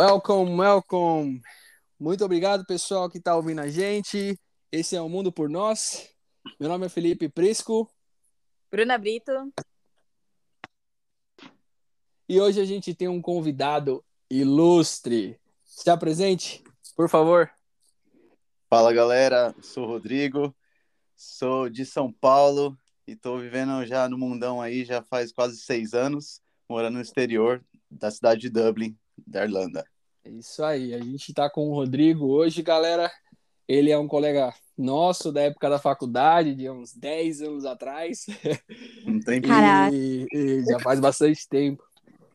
Welcome, welcome. Muito obrigado, pessoal que está ouvindo a gente. Esse é o Mundo por Nós. Meu nome é Felipe Prisco. Bruna Brito. E hoje a gente tem um convidado ilustre. Se apresente, por favor. Fala, galera. Sou Rodrigo. Sou de São Paulo e estou vivendo já no mundão aí já faz quase seis anos, morando no exterior da cidade de Dublin, da Irlanda. É isso aí, a gente está com o Rodrigo hoje, galera. Ele é um colega nosso da época da faculdade, de uns 10 anos atrás. Não tem e, e já faz bastante tempo.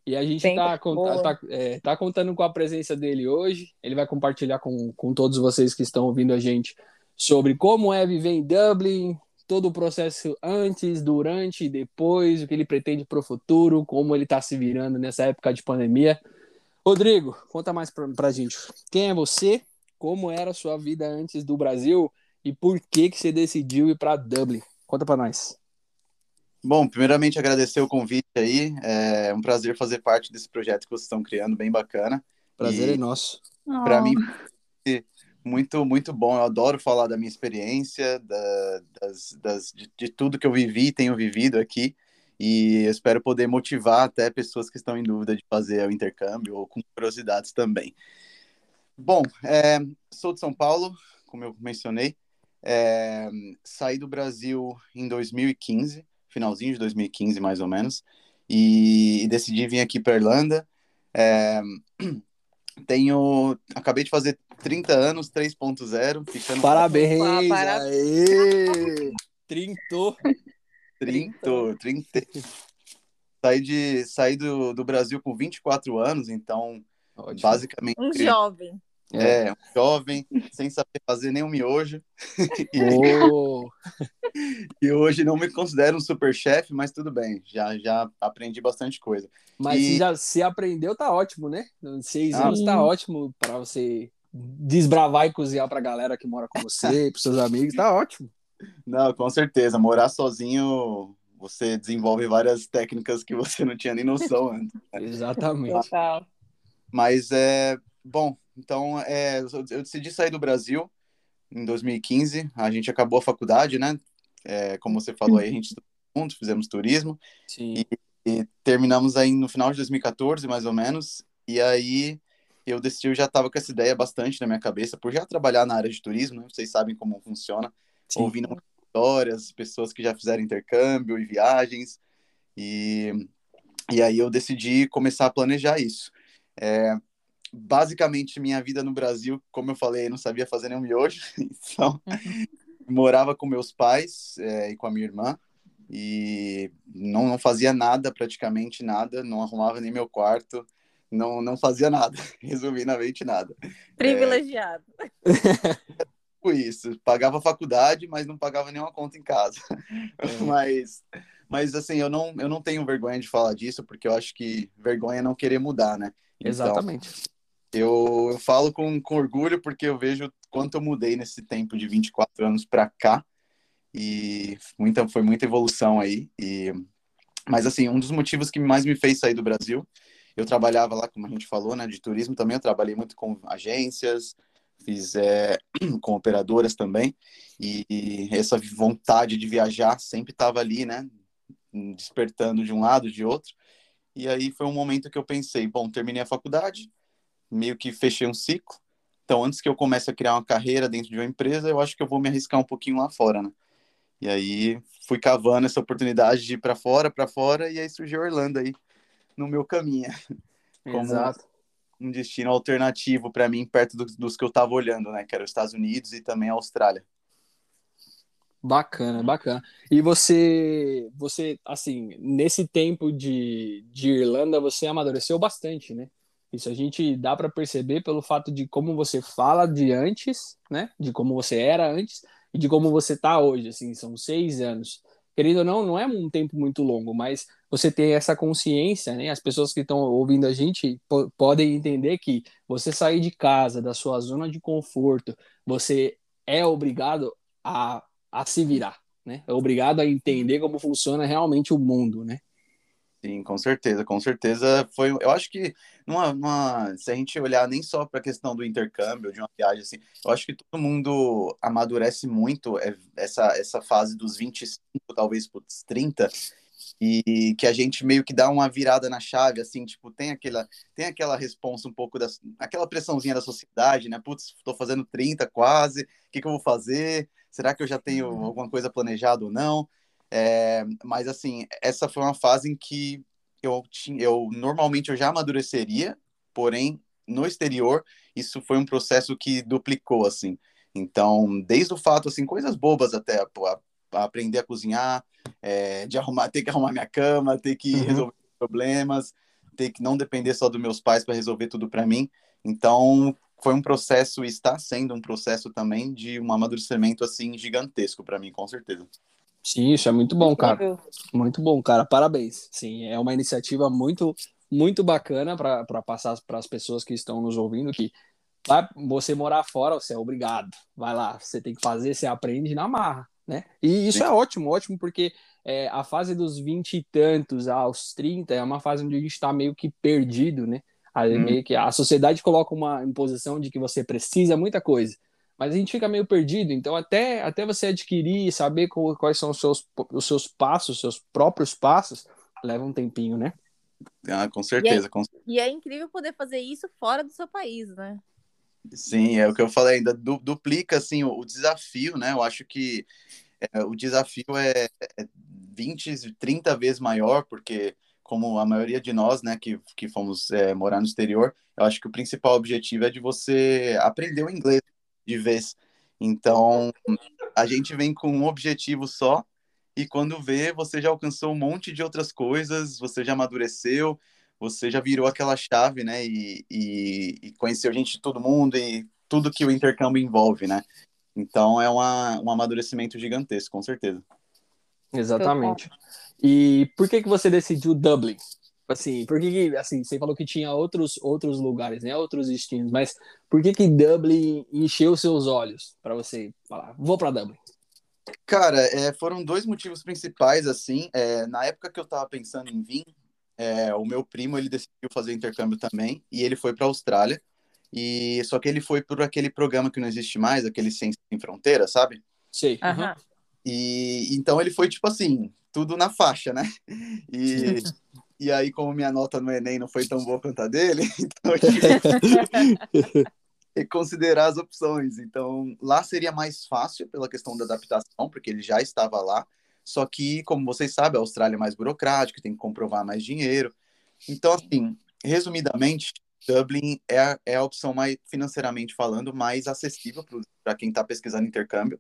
E a gente está tá, é, tá contando com a presença dele hoje. Ele vai compartilhar com, com todos vocês que estão ouvindo a gente sobre como é viver em Dublin, todo o processo antes, durante e depois, o que ele pretende para o futuro, como ele está se virando nessa época de pandemia. Rodrigo, conta mais para a gente. Quem é você? Como era a sua vida antes do Brasil? E por que, que você decidiu ir para Dublin? Conta para nós. Bom, primeiramente agradecer o convite aí. É um prazer fazer parte desse projeto que vocês estão criando, bem bacana. Prazer e, é nosso. Para oh. mim, muito, muito bom. Eu adoro falar da minha experiência, da, das, das, de, de, tudo que eu vivi e tenho vivido aqui. E espero poder motivar até pessoas que estão em dúvida de fazer o intercâmbio ou com curiosidades também. Bom, é, sou de São Paulo, como eu mencionei. É, saí do Brasil em 2015, finalzinho de 2015 mais ou menos, e, e decidi vir aqui para Irlanda. É, tenho, acabei de fazer 30 anos, 3.0, ficando... Parabéns! Opa, parabéns. Trintou! Trintou, trintei. Saí, de, saí do, do Brasil com 24 anos, então, Ótimo. basicamente... Um jovem. É, um jovem, sem saber fazer nem um miojo. e, oh. e hoje não me considero um super chefe, mas tudo bem, já, já aprendi bastante coisa. Mas e... se já se aprendeu, tá ótimo, né? Seis ah, anos tá ótimo para você desbravar e cozinhar pra galera que mora com você, pros seus amigos, tá ótimo. Não, com certeza. Morar sozinho, você desenvolve várias técnicas que você não tinha nem noção antes. Exatamente. Mas é bom. Então, é, eu decidi sair do Brasil em 2015. A gente acabou a faculdade, né? É, como você falou aí, a gente juntos fizemos turismo. Sim. E, e terminamos aí no final de 2014, mais ou menos. E aí eu decidi, eu já estava com essa ideia bastante na minha cabeça, por já trabalhar na área de turismo, né? vocês sabem como funciona, Sim. ouvindo histórias, pessoas que já fizeram intercâmbio e viagens, e, e aí eu decidi começar a planejar isso. É, basicamente, minha vida no Brasil, como eu falei, não sabia fazer nenhum miojo, então uhum. morava com meus pais é, e com a minha irmã, e não, não fazia nada, praticamente nada, não arrumava nem meu quarto, não, não fazia nada, resumidamente nada. Privilegiado. É, isso, pagava faculdade, mas não pagava nenhuma conta em casa. É. Mas, mas assim, eu não, eu não tenho vergonha de falar disso, porque eu acho que vergonha é não querer mudar, né? Então, Exatamente. Eu, eu falo com, com orgulho porque eu vejo quanto eu mudei nesse tempo de 24 anos para cá e muita, foi muita evolução aí. E, mas assim, um dos motivos que mais me fez sair do Brasil eu trabalhava lá, como a gente falou, né, de turismo também. Eu trabalhei muito com agências, fiz é, com operadoras também. E, e, essa vontade de viajar sempre estava ali, né, despertando de um lado, de outro. E aí foi um momento que eu pensei, bom, terminei a faculdade, meio que fechei um ciclo. Então, antes que eu comece a criar uma carreira dentro de uma empresa, eu acho que eu vou me arriscar um pouquinho lá fora, né? E aí fui cavando essa oportunidade de ir para fora, para fora, e aí surgiu Orlando aí no meu caminho. Como Exato. Um destino alternativo para mim, perto do, dos que eu estava olhando, né? Que era os Estados Unidos e também a Austrália. Bacana, bacana. E você, você, assim, nesse tempo de, de Irlanda, você amadureceu bastante, né? Isso a gente dá para perceber pelo fato de como você fala de antes, né? De como você era antes e de como você tá hoje, assim, são seis anos querendo ou não, não é um tempo muito longo, mas você tem essa consciência, né? As pessoas que estão ouvindo a gente podem entender que você sair de casa, da sua zona de conforto, você é obrigado a, a se virar, né? É obrigado a entender como funciona realmente o mundo, né? Sim, com certeza, com certeza foi. Eu acho que numa, numa, se a gente olhar nem só para a questão do intercâmbio, de uma viagem assim, eu acho que todo mundo amadurece muito é, essa, essa fase dos 25, talvez para os 30, e que a gente meio que dá uma virada na chave, assim, tipo, tem aquela, tem aquela resposta um pouco da, aquela pressãozinha da sociedade, né? Putz, estou fazendo 30 quase, o que, que eu vou fazer? Será que eu já tenho uhum. alguma coisa planejada ou não? É, mas assim, essa foi uma fase em que eu tinha, eu normalmente eu já amadureceria, porém no exterior isso foi um processo que duplicou assim. Então, desde o fato assim, coisas bobas até a, a aprender a cozinhar, é, de arrumar, ter que arrumar minha cama, ter que uhum. resolver problemas, ter que não depender só dos meus pais para resolver tudo para mim. Então, foi um processo e está sendo um processo também de um amadurecimento assim gigantesco para mim, com certeza. Sim, isso é muito bom, cara. Muito bom, cara. Parabéns. Sim, é uma iniciativa muito, muito bacana para passar para as pessoas que estão nos ouvindo que vai você morar fora, você é obrigado. Vai lá, você tem que fazer, você aprende na marra, né? E isso Sim. é ótimo, ótimo, porque é, a fase dos vinte e tantos aos 30 é uma fase onde a gente está meio que perdido, né? Aí, hum. meio que a sociedade coloca uma imposição de que você precisa muita coisa mas a gente fica meio perdido. Então, até, até você adquirir, saber quais são os seus, os seus passos, os seus próprios passos, leva um tempinho, né? Ah, com certeza. E é, com... e é incrível poder fazer isso fora do seu país, né? Sim, é o que eu falei ainda, du duplica assim, o, o, desafio, né? Eu acho que é, o desafio é, é 20, 30 vezes maior, porque como a maioria de nós, né, que, que fomos é, morar no exterior, eu acho que o principal objetivo é de você aprender o inglês, de vez. Então, a gente vem com um objetivo só e quando vê, você já alcançou um monte de outras coisas, você já amadureceu, você já virou aquela chave, né? E, e, e conheceu gente de todo mundo e tudo que o intercâmbio envolve, né? Então, é uma, um amadurecimento gigantesco, com certeza. Exatamente. E por que, que você decidiu Dublin? Assim, por que, assim, você falou que tinha outros outros lugares, né, outros destinos, mas por que que Dublin encheu seus olhos para você falar, vou para Dublin? Cara, é, foram dois motivos principais, assim, é, na época que eu tava pensando em vir, é, o meu primo, ele decidiu fazer intercâmbio também, e ele foi para Austrália, e só que ele foi por aquele programa que não existe mais, aquele Sem, Sem Fronteira, sabe? Sei. Uhum. E então ele foi tipo assim, tudo na faixa, né? E E aí, como minha nota no Enem não foi tão boa quanto a dele, então eu tive que considerar as opções. Então, lá seria mais fácil pela questão da adaptação, porque ele já estava lá. Só que, como vocês sabem, a Austrália é mais burocrática, tem que comprovar mais dinheiro. Então, assim, resumidamente, Dublin é, é a opção mais, financeiramente falando, mais acessível para quem está pesquisando intercâmbio.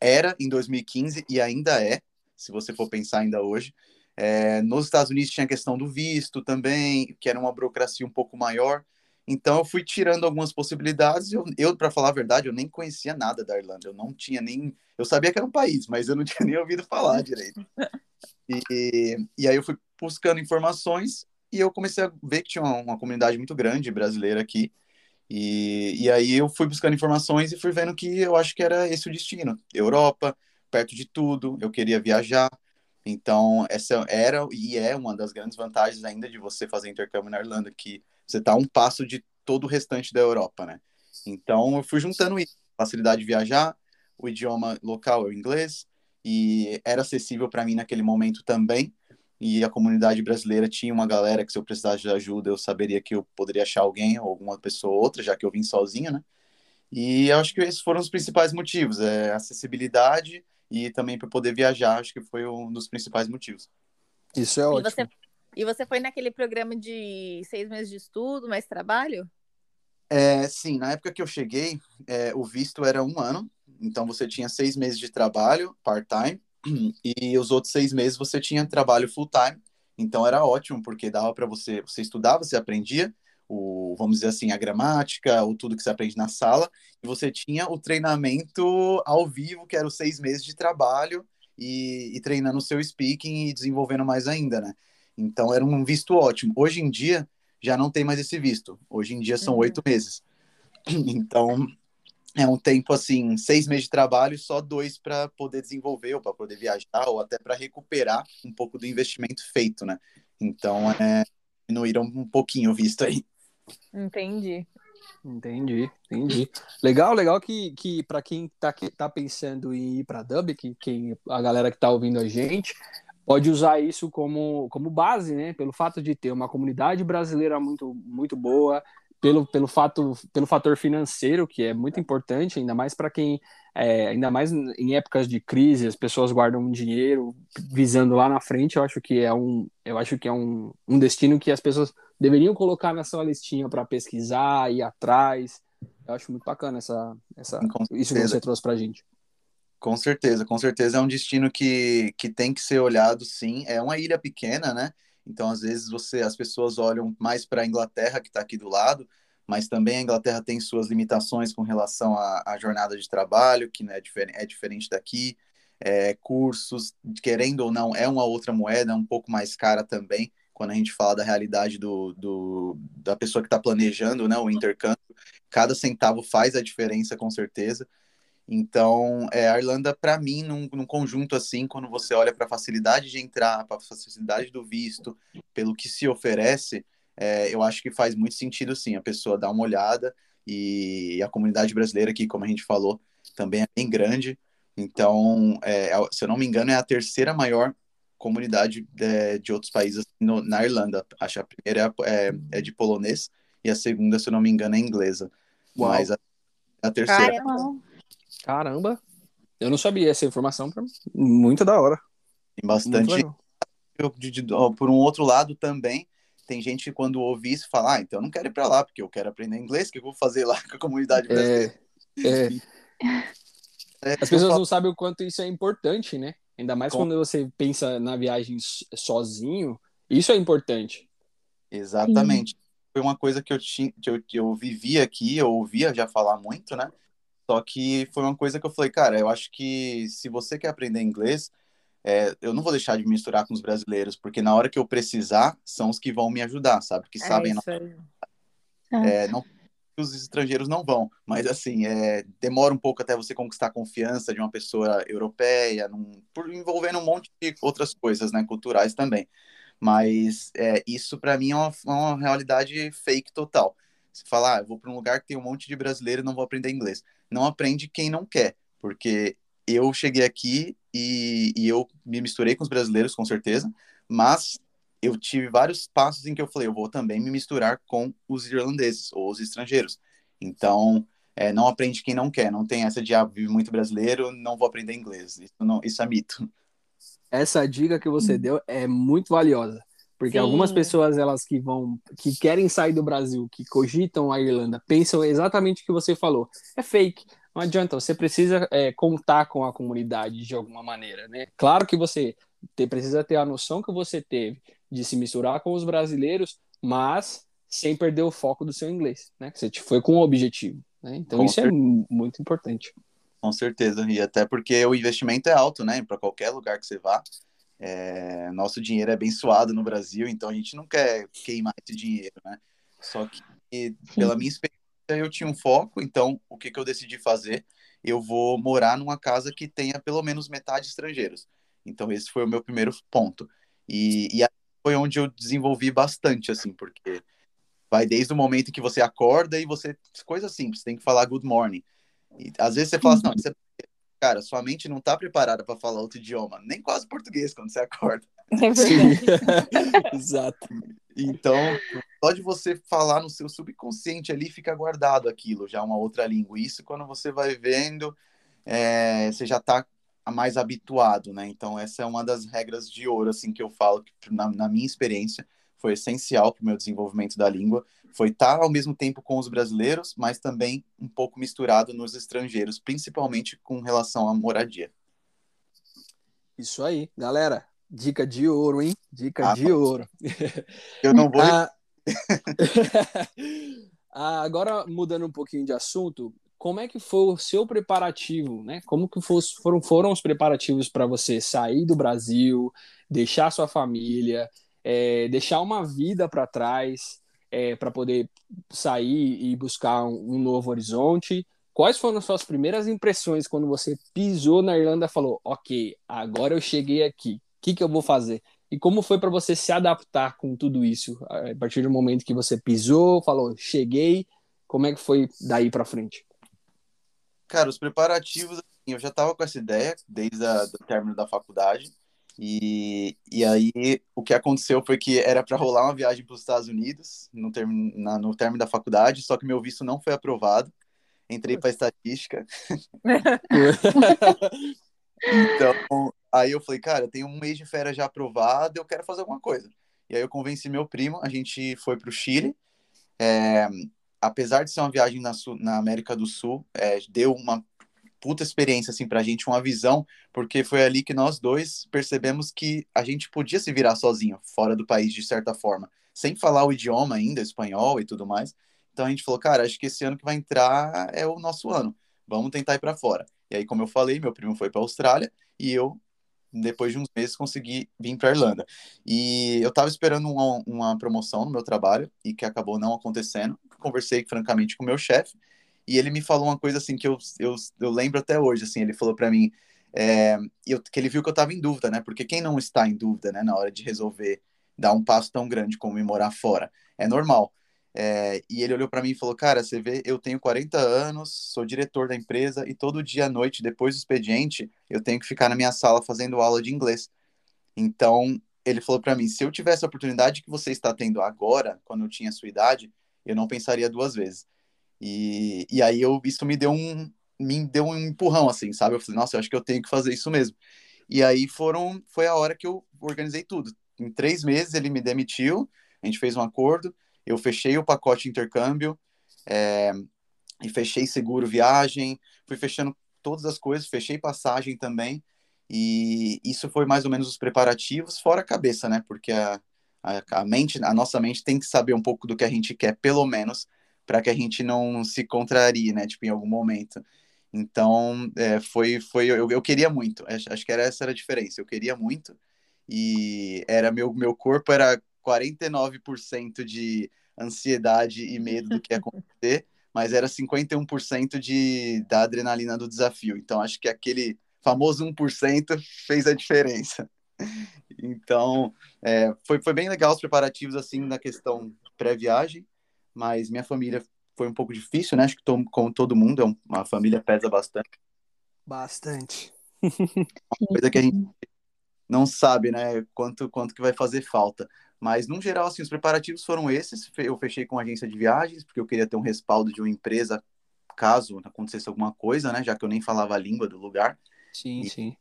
Era em 2015 e ainda é, se você for pensar ainda hoje. É, nos Estados Unidos tinha a questão do visto também, que era uma burocracia um pouco maior. Então eu fui tirando algumas possibilidades. Eu, eu para falar a verdade, eu nem conhecia nada da Irlanda. Eu não tinha nem, eu sabia que era um país, mas eu não tinha nem ouvido falar direito. E, e aí eu fui buscando informações e eu comecei a ver que tinha uma, uma comunidade muito grande brasileira aqui. E, e aí eu fui buscando informações e fui vendo que eu acho que era esse o destino. Europa, perto de tudo. Eu queria viajar. Então, essa era e é uma das grandes vantagens ainda de você fazer intercâmbio na Irlanda, que você está um passo de todo o restante da Europa, né? Então, eu fui juntando isso, facilidade de viajar, o idioma local é o inglês, e era acessível para mim naquele momento também, e a comunidade brasileira tinha uma galera que se eu precisasse de ajuda, eu saberia que eu poderia achar alguém, ou alguma pessoa ou outra, já que eu vim sozinho, né? E eu acho que esses foram os principais motivos, é acessibilidade e também para poder viajar, acho que foi um dos principais motivos. Isso é ótimo. E você, e você foi naquele programa de seis meses de estudo, mais trabalho? É, sim, na época que eu cheguei, é, o visto era um ano, então você tinha seis meses de trabalho, part-time, e os outros seis meses você tinha trabalho full-time, então era ótimo, porque dava para você, você estudava, você aprendia, o, vamos dizer assim, a gramática, ou tudo que você aprende na sala, e você tinha o treinamento ao vivo, que era os seis meses de trabalho, e, e treinando o seu speaking e desenvolvendo mais ainda, né? Então era um visto ótimo. Hoje em dia já não tem mais esse visto. Hoje em dia são uhum. oito meses. Então é um tempo assim, seis meses de trabalho, só dois para poder desenvolver ou para poder viajar ou até para recuperar um pouco do investimento feito, né? Então, é, diminuíram um pouquinho o visto aí. Entendi. Entendi, entendi. Legal, legal que, que para quem tá, tá pensando em ir para Dub, que quem, a galera que tá ouvindo a gente, pode usar isso como, como base, né? Pelo fato de ter uma comunidade brasileira muito, muito boa, pelo, pelo, fato, pelo fator financeiro, que é muito importante, ainda mais para quem, é, ainda mais em épocas de crise, as pessoas guardam dinheiro visando lá na frente, eu acho que é um, eu acho que é um, um destino que as pessoas deveriam colocar na sua listinha para pesquisar, ir atrás. Eu acho muito bacana essa, essa, isso que você trouxe para gente. Com certeza, com certeza é um destino que, que tem que ser olhado, sim. É uma ilha pequena, né? Então, às vezes, você, as pessoas olham mais para a Inglaterra, que está aqui do lado, mas também a Inglaterra tem suas limitações com relação à, jornada de trabalho, que é, difer é diferente daqui. É, cursos, querendo ou não, é uma outra moeda, é um pouco mais cara também, quando a gente fala da realidade do, do da pessoa que está planejando né, o intercâmbio. Cada centavo faz a diferença, com certeza. Então, é, a Irlanda, para mim, num, num, conjunto assim, quando você olha para a facilidade de entrar, para a facilidade do visto, pelo que se oferece, é, eu acho que faz muito sentido, sim, a pessoa dar uma olhada. E a comunidade brasileira aqui, como a gente falou, também é bem grande. Então, é, é se eu não me engano, é a terceira maior comunidade de, é, de outros países no, na Irlanda. Acho que a primeira é, é, de polonês e a segunda, se eu não me engano, é inglesa. Uau. Mas a, a terceira. Caramba. Caramba, eu não sabia essa informação, muito da hora. Tem bastante. De, de, por um outro lado também, tem gente que quando ouve isso fala, ah, então eu não quero ir para lá, porque eu quero aprender inglês, o que eu vou fazer lá com a comunidade é, brasileira? É, é. As pessoas não sabem o quanto isso é importante, né? Ainda mais Com... quando você pensa na viagem sozinho, isso é importante. Exatamente. Sim. Foi uma coisa que eu, tinha, que eu, que eu vivi aqui, eu ouvia já falar muito, né? Só que foi uma coisa que eu falei, cara, eu acho que se você quer aprender inglês, é, eu não vou deixar de misturar com os brasileiros, porque na hora que eu precisar, são os que vão me ajudar, sabe? Que é sabem. Não, é, não, os estrangeiros não vão, mas assim, é, demora um pouco até você conquistar a confiança de uma pessoa europeia, num, por envolvendo um monte de outras coisas, né, culturais também. Mas é, isso para mim é uma, é uma realidade fake total. Você fala, ah, eu vou para um lugar que tem um monte de brasileiro e não vou aprender inglês não aprende quem não quer, porque eu cheguei aqui e, e eu me misturei com os brasileiros, com certeza, mas eu tive vários passos em que eu falei, eu vou também me misturar com os irlandeses ou os estrangeiros. Então, é, não aprende quem não quer, não tem essa de, ah, vive muito brasileiro, não vou aprender inglês. Isso, não, isso é mito. Essa dica que você deu é muito valiosa. Porque Sim. algumas pessoas, elas que vão, que querem sair do Brasil, que cogitam a Irlanda, pensam exatamente o que você falou. É fake. Não adianta, você precisa é, contar com a comunidade de alguma maneira, né? Claro que você te, precisa ter a noção que você teve de se misturar com os brasileiros, mas sem perder o foco do seu inglês, né? Você foi com o objetivo, né? Então com isso é certeza. é muito importante. Com certeza, e até porque o investimento é alto, né? Para qualquer lugar que você vá, é, nosso dinheiro é bem suado no Brasil, então a gente não quer queimar esse dinheiro, né? Só que, pela minha experiência, eu tinha um foco, então o que, que eu decidi fazer? Eu vou morar numa casa que tenha pelo menos metade estrangeiros. Então esse foi o meu primeiro ponto. E, e foi onde eu desenvolvi bastante, assim, porque vai desde o momento em que você acorda e você. Coisa simples, tem que falar good morning. E, às vezes você fala assim, não, isso é cara, sua mente não tá preparada para falar outro idioma, nem quase português quando você acorda. É verdade. Exato. Então, só de você falar no seu subconsciente ali, fica guardado aquilo, já uma outra língua. Isso quando você vai vendo, é, você já tá mais habituado, né? Então, essa é uma das regras de ouro, assim, que eu falo, que na, na minha experiência, foi essencial para o meu desenvolvimento da língua, foi estar ao mesmo tempo com os brasileiros, mas também um pouco misturado nos estrangeiros, principalmente com relação à moradia. Isso aí, galera. Dica de ouro, hein? Dica ah, de ouro. Eu não vou. ah, ah, agora, mudando um pouquinho de assunto, como é que foi o seu preparativo, né? Como que foram, foram os preparativos para você sair do Brasil, deixar sua família, é, deixar uma vida para trás é, para poder sair e buscar um, um, novo horizonte. Quais foram as suas primeiras impressões quando você pisou na Irlanda e falou: Ok, agora eu cheguei aqui, o que, que eu vou fazer? E como foi para você se adaptar com tudo isso? A partir do momento que você pisou, falou, cheguei, como é que foi daí para frente? Cara, os preparativos, assim, eu já estava com essa ideia desde o término da faculdade. E, e aí o que aconteceu foi que era para rolar uma viagem para os Estados Unidos no, term, na, no término da faculdade, só que meu visto não foi aprovado. Entrei para estatística. então, aí eu falei, cara, eu tenho um mês de férias já aprovado, eu quero fazer alguma coisa. E aí eu convenci meu primo, a gente foi para o Chile. É, apesar de ser uma viagem na, na América do Sul, é, deu uma puta experiência assim pra gente, uma visão, porque foi ali que nós dois percebemos que a gente podia se virar sozinho, fora do país de certa forma, sem falar o idioma ainda, espanhol e tudo mais. Então a gente falou, cara, acho que esse ano que vai entrar é o nosso ano. Vamos tentar ir para fora. E aí, como eu falei, meu primo foi para Austrália e eu depois de uns meses consegui vir para Irlanda. E eu estava esperando uma, uma promoção no meu trabalho e que acabou não acontecendo. Conversei francamente com o meu chefe e ele me falou uma coisa assim que eu, eu, eu lembro até hoje, assim, ele falou para mim é, eu, que ele viu que eu estava em dúvida, né? Porque quem não está em dúvida, né, na hora de resolver dar um passo tão grande como ir morar fora, é normal. É, e ele olhou para mim e falou: Cara, você vê, eu tenho 40 anos, sou diretor da empresa e todo dia à noite, depois do expediente, eu tenho que ficar na minha sala fazendo aula de inglês. Então, ele falou para mim: Se eu tivesse a oportunidade que você está tendo agora, quando eu tinha a sua idade, eu não pensaria duas vezes. E, e aí eu, isso me deu um me deu um empurrão assim, sabe? Eu falei, nossa, eu acho que eu tenho que fazer isso mesmo. E aí foram foi a hora que eu organizei tudo. Em três meses ele me demitiu, a gente fez um acordo, eu fechei o pacote intercâmbio é, e fechei seguro viagem, fui fechando todas as coisas, fechei passagem também. E isso foi mais ou menos os preparativos, fora a cabeça, né? Porque a, a, a mente, a nossa mente tem que saber um pouco do que a gente quer, pelo menos, para que a gente não se contrarie, né? Tipo, em algum momento. Então, é, foi, foi eu, eu queria muito. Acho, acho que era essa era a diferença. Eu queria muito e era meu meu corpo era 49% de ansiedade e medo do que ia acontecer, mas era 51% de da adrenalina do desafio. Então, acho que aquele famoso 1% fez a diferença. Então, é, foi, foi bem legal os preparativos assim na questão pré-viagem mas minha família foi um pouco difícil, né? Acho que tô, como todo mundo, é uma família pesa bastante. Bastante. Uma coisa que a gente não sabe, né? Quanto, quanto que vai fazer falta. Mas, no geral, assim, os preparativos foram esses. Eu fechei com a agência de viagens, porque eu queria ter um respaldo de uma empresa caso acontecesse alguma coisa, né? Já que eu nem falava a língua do lugar. Sim, e, sim.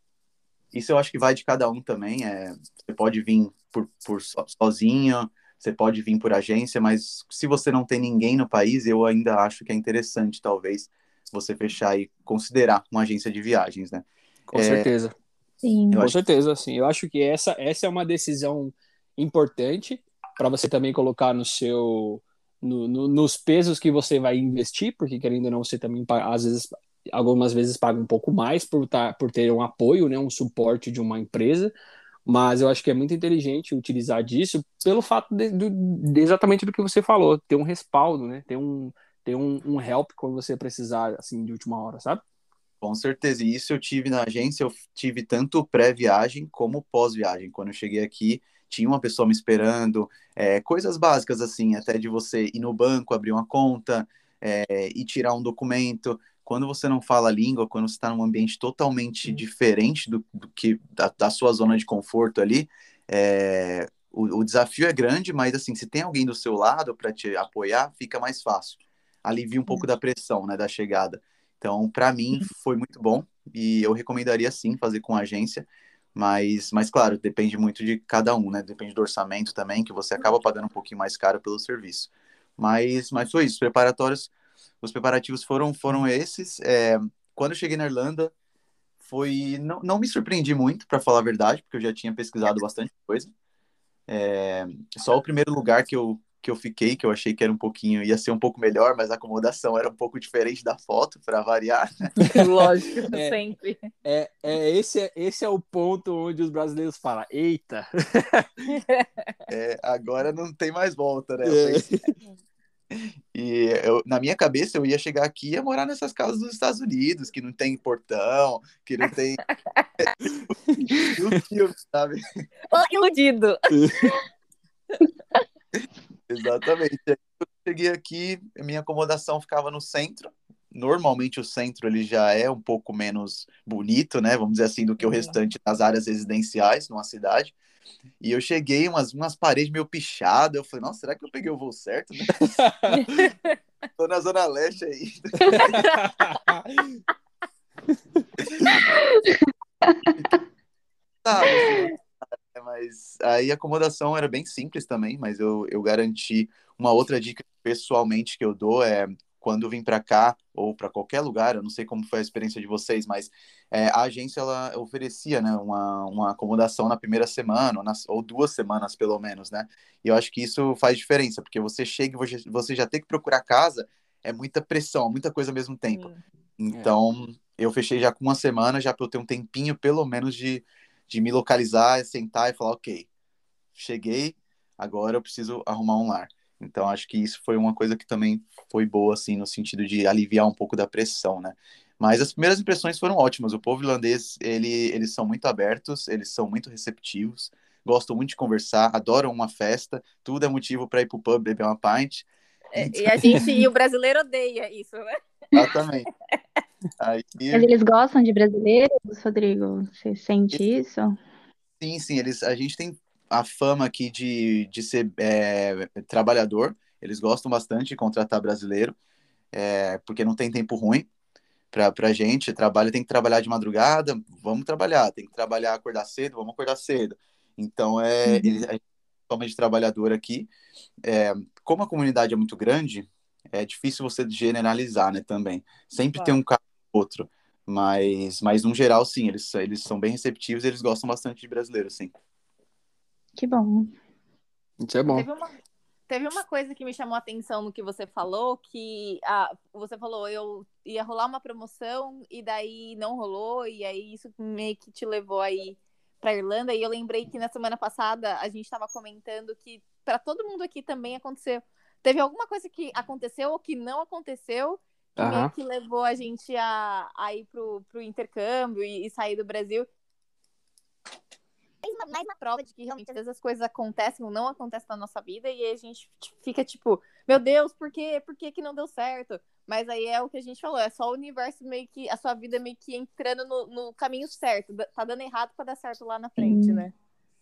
Isso eu acho que vai de cada um também. É, você pode vir por, por sozinho, você pode vir por agência, mas se você não tem ninguém no país, eu ainda acho que é interessante, talvez, você fechar e considerar uma agência de viagens, né? Com é... certeza. Sim. Com acho... certeza, sim. Eu acho que essa, essa é uma decisão importante para você também colocar no seu no, no, nos pesos que você vai investir, porque querendo ou não, você também às vezes algumas vezes paga um pouco mais por, tá, por ter um apoio, né, um suporte de uma empresa, mas eu acho que é muito inteligente utilizar disso pelo fato de, de, de exatamente do que você falou, ter um respaldo, né? Ter um, ter um, um help quando você precisar, assim, de última hora, sabe? Com certeza, e isso eu tive na agência, eu tive tanto pré-viagem como pós-viagem. Quando eu cheguei aqui, tinha uma pessoa me esperando, é, coisas básicas assim, até de você ir no banco, abrir uma conta é, e tirar um documento quando você não fala a língua, quando você está num ambiente totalmente diferente do, do que da, da, sua zona de conforto ali, é, o, o, desafio é grande, mas assim, se tem alguém do seu lado para te apoiar, fica mais fácil. Alivia um pouco da pressão, né, da chegada. Então, para mim, foi muito bom e eu recomendaria sim fazer com agência, mas, mas claro, depende muito de cada um, né? Depende do orçamento também, que você acaba pagando um pouquinho mais caro pelo serviço. Mas, mas foi isso, preparatórios os preparativos foram, foram esses. É, quando eu cheguei na Irlanda, foi não, não me surpreendi muito, para falar a verdade, porque eu já tinha pesquisado bastante coisa. É, só o primeiro lugar que eu, que eu fiquei, que eu achei que era um pouquinho, ia ser um pouco melhor, mas a acomodação era um pouco diferente da foto, para variar. Lógico, é, sempre. É, é, esse, é, esse é o ponto onde os brasileiros falam: eita! É, agora não tem mais volta, né? É. E eu, na minha cabeça eu ia chegar aqui e ia morar nessas casas dos Estados Unidos, que não tem portão, que não tem. sabe? Iludido. Exatamente. Eu cheguei aqui, minha acomodação ficava no centro. Normalmente o centro ele já é um pouco menos bonito, né? Vamos dizer assim, do que o restante das áreas residenciais numa cidade. E eu cheguei umas, umas paredes meio pichadas. Eu falei, nossa, será que eu peguei o voo certo? Né? Tô na Zona Leste aí. tá, mas aí a acomodação era bem simples também, mas eu, eu garanti uma outra dica pessoalmente que eu dou é quando vim para cá ou para qualquer lugar, eu não sei como foi a experiência de vocês, mas é, a agência ela oferecia né, uma, uma acomodação na primeira semana ou, nas, ou, duas semanas pelo menos, né? E eu acho que isso faz diferença, porque você chega e você, você já tem que procurar casa, é muita pressão, muita coisa ao mesmo tempo. Então, é. eu fechei já com uma semana, já para eu ter um tempinho pelo menos de, de me localizar, sentar e falar, ok, cheguei, agora eu preciso arrumar um lar. Então, acho que isso foi uma coisa que também foi boa, assim, no sentido de aliviar um pouco da pressão, né? Mas as primeiras impressões foram ótimas. O povo irlandês, ele, eles são muito abertos, eles são muito receptivos, gostam muito de conversar, adoram uma festa, tudo é motivo para ir pro pub beber uma pint. É, então... E a gente, e o brasileiro odeia isso, né? Exatamente. Aí... Mas eles gostam de brasileiros, Rodrigo? Você sente isso? Sim, sim. Eles, a gente tem a fama aqui de, de ser é, trabalhador. Eles gostam bastante de contratar brasileiro, é, porque não tem tempo ruim para a gente. Trabalho tem que trabalhar de madrugada, vamos trabalhar. Tem que trabalhar, acordar cedo, vamos acordar cedo. Então, é, uhum. a fama de trabalhador aqui. É, como a comunidade é muito grande, é difícil você generalizar, né, também. Sempre tem um caso ou outro. Mas, mas, no geral, sim, eles, eles são bem receptivos eles gostam bastante de brasileiro, sim. Que bom. Isso é bom. Teve uma, teve uma coisa que me chamou a atenção no que você falou, que ah, você falou, eu ia rolar uma promoção e daí não rolou, e aí isso meio que te levou aí para Irlanda. E eu lembrei que na semana passada a gente estava comentando que para todo mundo aqui também aconteceu. Teve alguma coisa que aconteceu ou que não aconteceu que uhum. meio que levou a gente a, a ir pro, pro intercâmbio e, e sair do Brasil uma, mais uma prova de que realmente às vezes as coisas acontecem ou não acontecem na nossa vida e a gente fica tipo, meu Deus, por quê? Por que, que não deu certo? Mas aí é o que a gente falou, é só o universo meio que, a sua vida meio que entrando no, no caminho certo. Tá dando errado para dar certo lá na frente, né?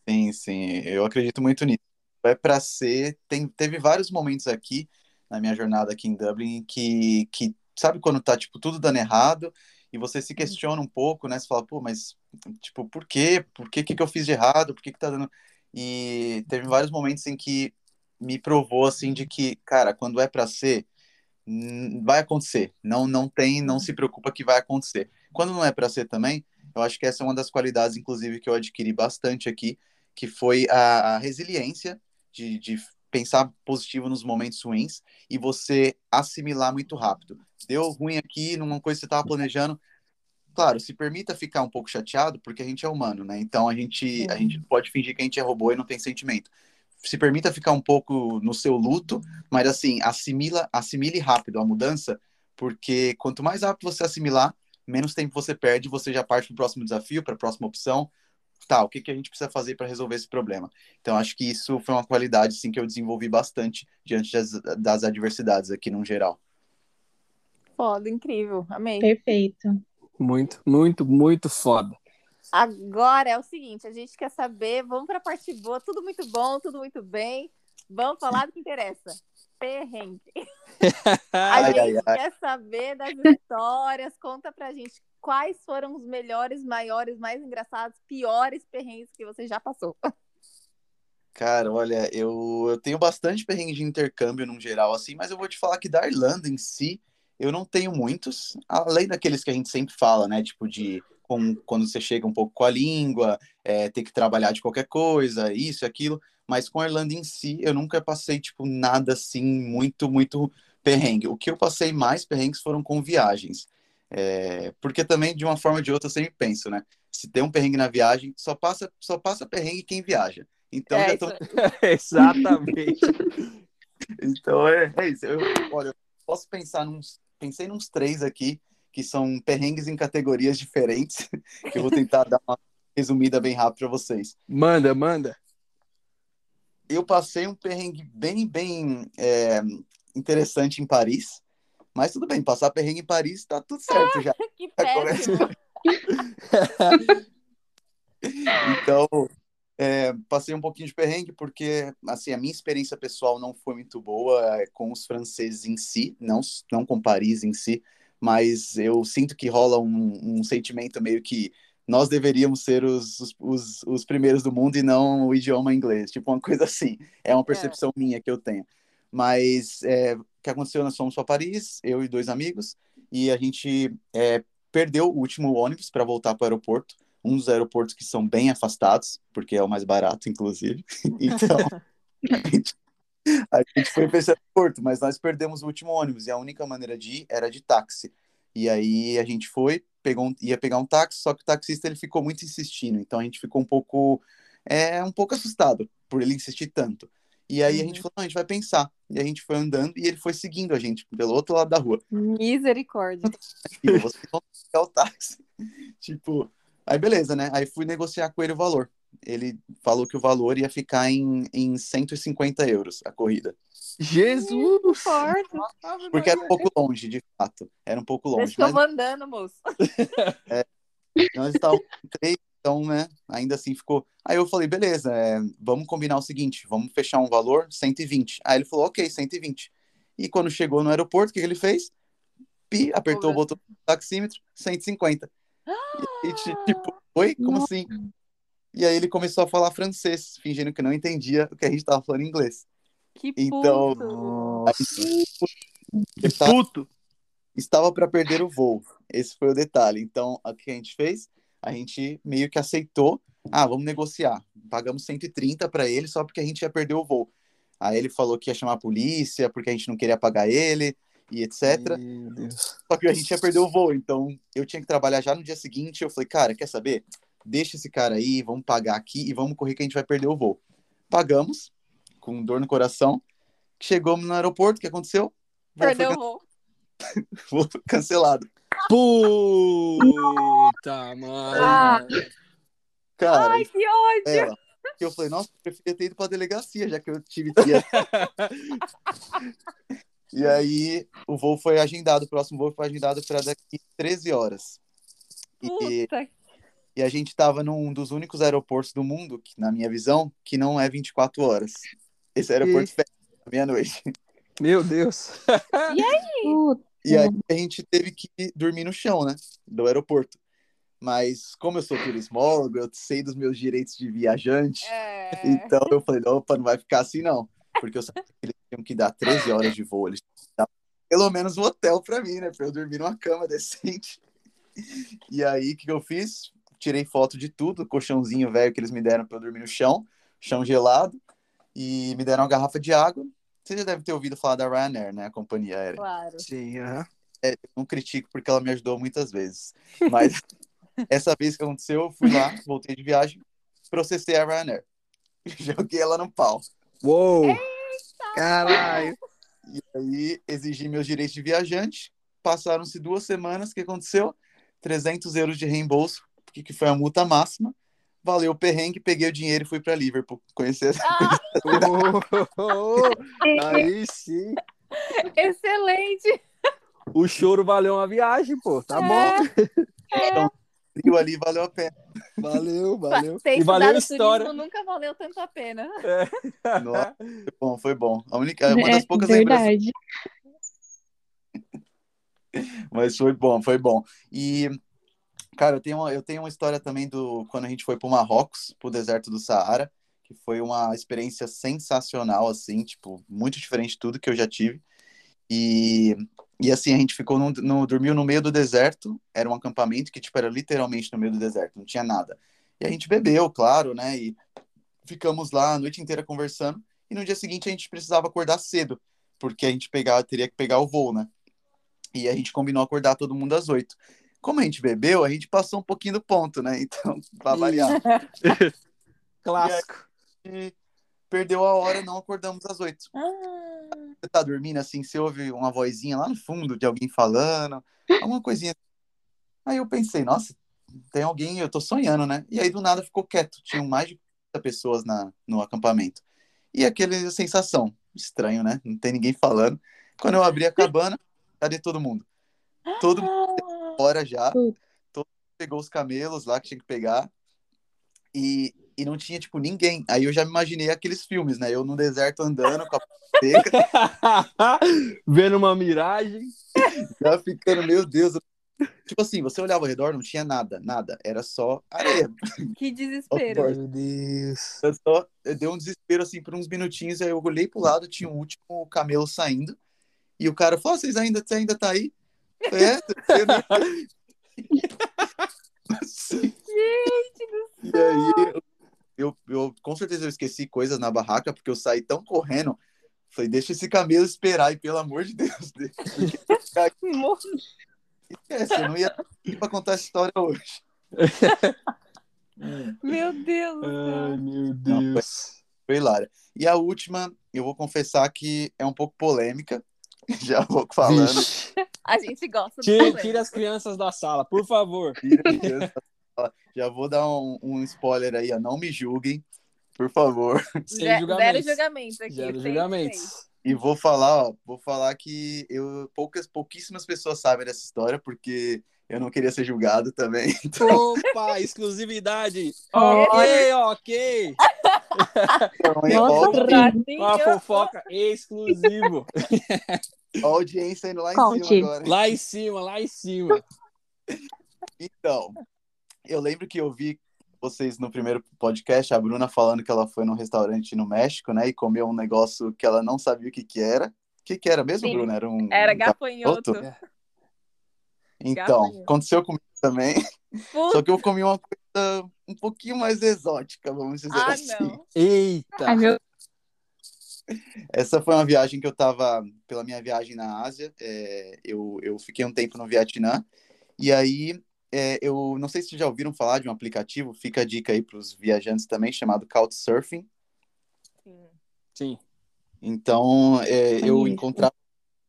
Sim, sim, eu acredito muito nisso. É para ser, tem, teve vários momentos aqui na minha jornada aqui em Dublin que, que sabe quando tá tipo tudo dando errado e você se questiona um pouco, né? Você fala, pô, mas, tipo, por quê? Por que, que, que eu fiz de errado? Por que, que tá dando. E teve vários momentos em que me provou, assim, de que, cara, quando é para ser, vai acontecer. Não, não tem, não se preocupa que vai acontecer. Quando não é para ser também, eu acho que essa é uma das qualidades, inclusive, que eu adquiri bastante aqui, que foi a, a resiliência de, de pensar positivo nos momentos ruins e você assimilar muito rápido. Deu ruim aqui numa coisa que você estava planejando. Claro, se permita ficar um pouco chateado, porque a gente é humano, né? Então a gente, a gente pode fingir que a gente é robô e não tem sentimento. Se permita ficar um pouco no seu luto, mas assim, assimila, assimile rápido a mudança, porque quanto mais rápido você assimilar, menos tempo você perde, você já parte para o próximo desafio, para a próxima opção, tá, o que, que a gente precisa fazer para resolver esse problema? Então, acho que isso foi uma qualidade, sim, que eu desenvolvi bastante diante das, das adversidades aqui no geral. Foda, incrível, amei. Perfeito. Muito, muito, muito foda. Agora é o seguinte, a gente quer saber, vamos para a parte boa, tudo muito bom, tudo muito bem. Vamos falar do que interessa. Perrengue. a gente ai, ai. quer saber das histórias, conta pra gente quais foram os melhores, maiores, mais engraçados, piores perrengues que você já passou? Cara, olha, eu, eu tenho bastante perrengue de intercâmbio no geral, assim, mas eu vou te falar que da Irlanda em si, eu não tenho muitos, além daqueles que a gente sempre fala, né? Tipo de com, quando você chega um pouco com a língua, é, ter que trabalhar de qualquer coisa, isso, aquilo. Mas com a Irlanda em si, eu nunca passei, tipo, nada assim, muito, muito perrengue. O que eu passei mais perrengues foram com viagens. É, porque também, de uma forma ou de outra, eu sempre penso, né? Se tem um perrengue na viagem, só passa, só passa perrengue quem viaja. Então, é, tô... Exatamente. Então é, é isso. Eu, olha, eu posso pensar nos. Pensei nos três aqui, que são perrengues em categorias diferentes, que eu vou tentar dar uma resumida bem rápido para vocês. Manda, manda. Eu passei um perrengue bem, bem é, interessante em Paris, mas tudo bem, passar perrengue em Paris tá tudo certo já. que péssimo. então, é, passei um pouquinho de perrengue porque, assim, a minha experiência pessoal não foi muito boa é, com os franceses em si, não, não com Paris em si, mas eu sinto que rola um, um sentimento meio que nós deveríamos ser os, os, os, primeiros do mundo e não o idioma inglês, tipo uma coisa assim. É uma percepção é. minha que eu tenho. Mas é, o que aconteceu? Nós fomos para Paris, eu e dois amigos, e a gente é, perdeu o último ônibus para voltar para o aeroporto um dos aeroportos que são bem afastados, porque é o mais barato, inclusive. Então, a gente, foi para esse aeroporto, mas nós perdemos o último ônibus e a única maneira de ir era de táxi. E aí a gente foi, pegou um, ia pegar um táxi, só que o taxista ele ficou muito insistindo, então a gente ficou um pouco é um pouco assustado por ele insistir tanto. E aí uhum. a gente uhum. falou, não, a gente vai pensar. E a gente foi andando e ele foi seguindo a gente pelo outro lado da rua. Misericórdia. Filho, vocês vão pegar o táxi. tipo, Aí beleza, né? Aí fui negociar com ele o valor. Ele falou que o valor ia ficar em, em 150 euros a corrida. Jesus! Porque era um pouco longe, de fato. Era um pouco longe. Estou mas... mandando, moço. é, nós estávamos três, então, né? Ainda assim ficou. Aí eu falei, beleza, é, vamos combinar o seguinte: vamos fechar um valor 120. Aí ele falou, ok, 120. E quando chegou no aeroporto, o que, que ele fez? Pi, apertou o botão do taxímetro, 150. E, tipo, oi? Como assim? E aí ele começou a falar francês, fingindo que não entendia o que a gente tava falando em inglês. Que então, que puto! Estava para perder o voo. Esse foi o detalhe. Então, o que a gente fez? A gente meio que aceitou. Ah, vamos negociar. Pagamos 130 para ele só porque a gente ia perder o voo. Aí ele falou que ia chamar a polícia porque a gente não queria pagar ele e etc. Só que a gente ia perder o voo, então eu tinha que trabalhar já no dia seguinte. Eu falei, cara, quer saber? Deixa esse cara aí, vamos pagar aqui e vamos correr que a gente vai perder o voo. Pagamos, com dor no coração. Chegamos no aeroporto, o que aconteceu? Perdeu o voo. voo cancelado. Puta, mano. Ah. Cara, Ai, que ódio! É, eu falei, nossa, eu preferia ter ido pra delegacia, já que eu tive dia. E aí o voo foi agendado, o próximo voo foi agendado para daqui 13 horas. E, e a gente estava num dos únicos aeroportos do mundo, que, na minha visão, que não é 24 horas. Esse aeroporto e... fecha meia-noite. Meu Deus! e aí? E aí a gente teve que dormir no chão, né? Do aeroporto. Mas como eu sou turismólogo, eu sei dos meus direitos de viajante. É... Então eu falei, opa, não vai ficar assim não. Porque eu sabia que eles tinham que dar 13 horas de voo. Eles pelo menos um hotel para mim, né? Para eu dormir numa cama decente. E aí, o que eu fiz? Tirei foto de tudo, colchãozinho velho que eles me deram para eu dormir no chão, chão gelado, e me deram uma garrafa de água. Você já deve ter ouvido falar da Ryanair, né? A companhia aérea. Claro. Sim, uh -huh. é, não critico porque ela me ajudou muitas vezes. Mas essa vez que aconteceu, eu fui lá, voltei de viagem, processei a Ryanair. Joguei ela no pau. Uou! Eita! Caralho! E aí exigi meus direitos de viajante. Passaram-se duas semanas. O que aconteceu? 300 euros de reembolso, que, que foi a multa máxima. Valeu o perrengue, peguei o dinheiro e fui para Liverpool conhecer. Ah! aí sim. Excelente. O choro valeu uma viagem, pô. Tá é. bom. Então, frio ali valeu a pena. Valeu, valeu. Ter e valeu a história. nunca valeu tanto a pena. É. Nossa, foi bom, foi bom. A única, uma das é, poucas verdade. Mas foi bom, foi bom. E, cara, eu tenho, uma, eu tenho uma história também do quando a gente foi para o Marrocos, para o deserto do Saara, que foi uma experiência sensacional, assim, tipo, muito diferente de tudo que eu já tive. E e assim, a gente ficou no, no, dormiu no meio do deserto, era um acampamento que, tipo, era literalmente no meio do deserto, não tinha nada. E a gente bebeu, claro, né, e ficamos lá a noite inteira conversando, e no dia seguinte a gente precisava acordar cedo, porque a gente pegava, teria que pegar o voo, né, e a gente combinou acordar todo mundo às oito. Como a gente bebeu, a gente passou um pouquinho do ponto, né, então, pra variar. Clássico. E perdeu a hora, não acordamos às oito. Ah. Você tá dormindo, assim, você ouve uma vozinha lá no fundo de alguém falando, alguma coisinha. Aí eu pensei, nossa, tem alguém, eu tô sonhando, né? E aí do nada ficou quieto. Tinham mais de 40 pessoas na, no acampamento. E aquele sensação, estranho, né? Não tem ninguém falando. Quando eu abri a cabana, cadê todo mundo? Todo mundo fora já. Todo mundo pegou os camelos lá que tinha que pegar. E, e não tinha, tipo, ninguém. Aí eu já me imaginei aqueles filmes, né? Eu no deserto andando com a seca. Vendo uma miragem. Já ficando, meu Deus, Tipo assim, você olhava ao redor, não tinha nada, nada. Era só areia. Que desespero. Meu Deus. Eu só, eu dei um desespero assim por uns minutinhos, aí eu olhei pro lado, tinha um último camelo saindo. E o cara falou: vocês ainda, você ainda tá aí? É, não... Gente do E aí, eu, eu, eu, com certeza eu esqueci coisas na barraca, porque eu saí tão correndo. Falei, deixa esse camelo esperar, e pelo amor de Deus. Deixa Esquece, eu não ia para contar essa história hoje. Meu Deus. Ai, meu Deus. Não, foi, foi hilária. E a última, eu vou confessar que é um pouco polêmica. Já vou falando. Vixe. A gente gosta tira, tira as crianças da sala, por favor. Tira as crianças da sala. Já vou dar um, um spoiler aí, ó. Não me julguem, por favor. Sem julgamentos. Zero julgamentos aqui. Zero julgamentos. E vou falar, ó, vou falar que eu poucas, pouquíssimas pessoas sabem dessa história, porque eu não queria ser julgado também. Então... Opa, exclusividade! ok, ok! Então, é óbvio, uma fofoca exclusivo. A audiência indo lá em Conte. cima agora. Lá em cima, lá em cima. Então, eu lembro que eu vi vocês no primeiro podcast, a Bruna falando que ela foi num restaurante no México, né, e comeu um negócio que ela não sabia o que que era. O que que era mesmo, Sim. Bruna? Era um Era gafanhoto. gafanhoto? Então, gafanhoto. aconteceu comigo também. Puta. Só que eu comi uma coisa um pouquinho mais exótica, vamos dizer ah, assim. Não. Eita! Ai, meu... Essa foi uma viagem que eu tava, pela minha viagem na Ásia, é, eu, eu fiquei um tempo no Vietnã, e aí é, eu não sei se já ouviram falar de um aplicativo, fica a dica aí para os viajantes também, chamado Couchsurfing. Sim. Sim. Então, é, eu encontrava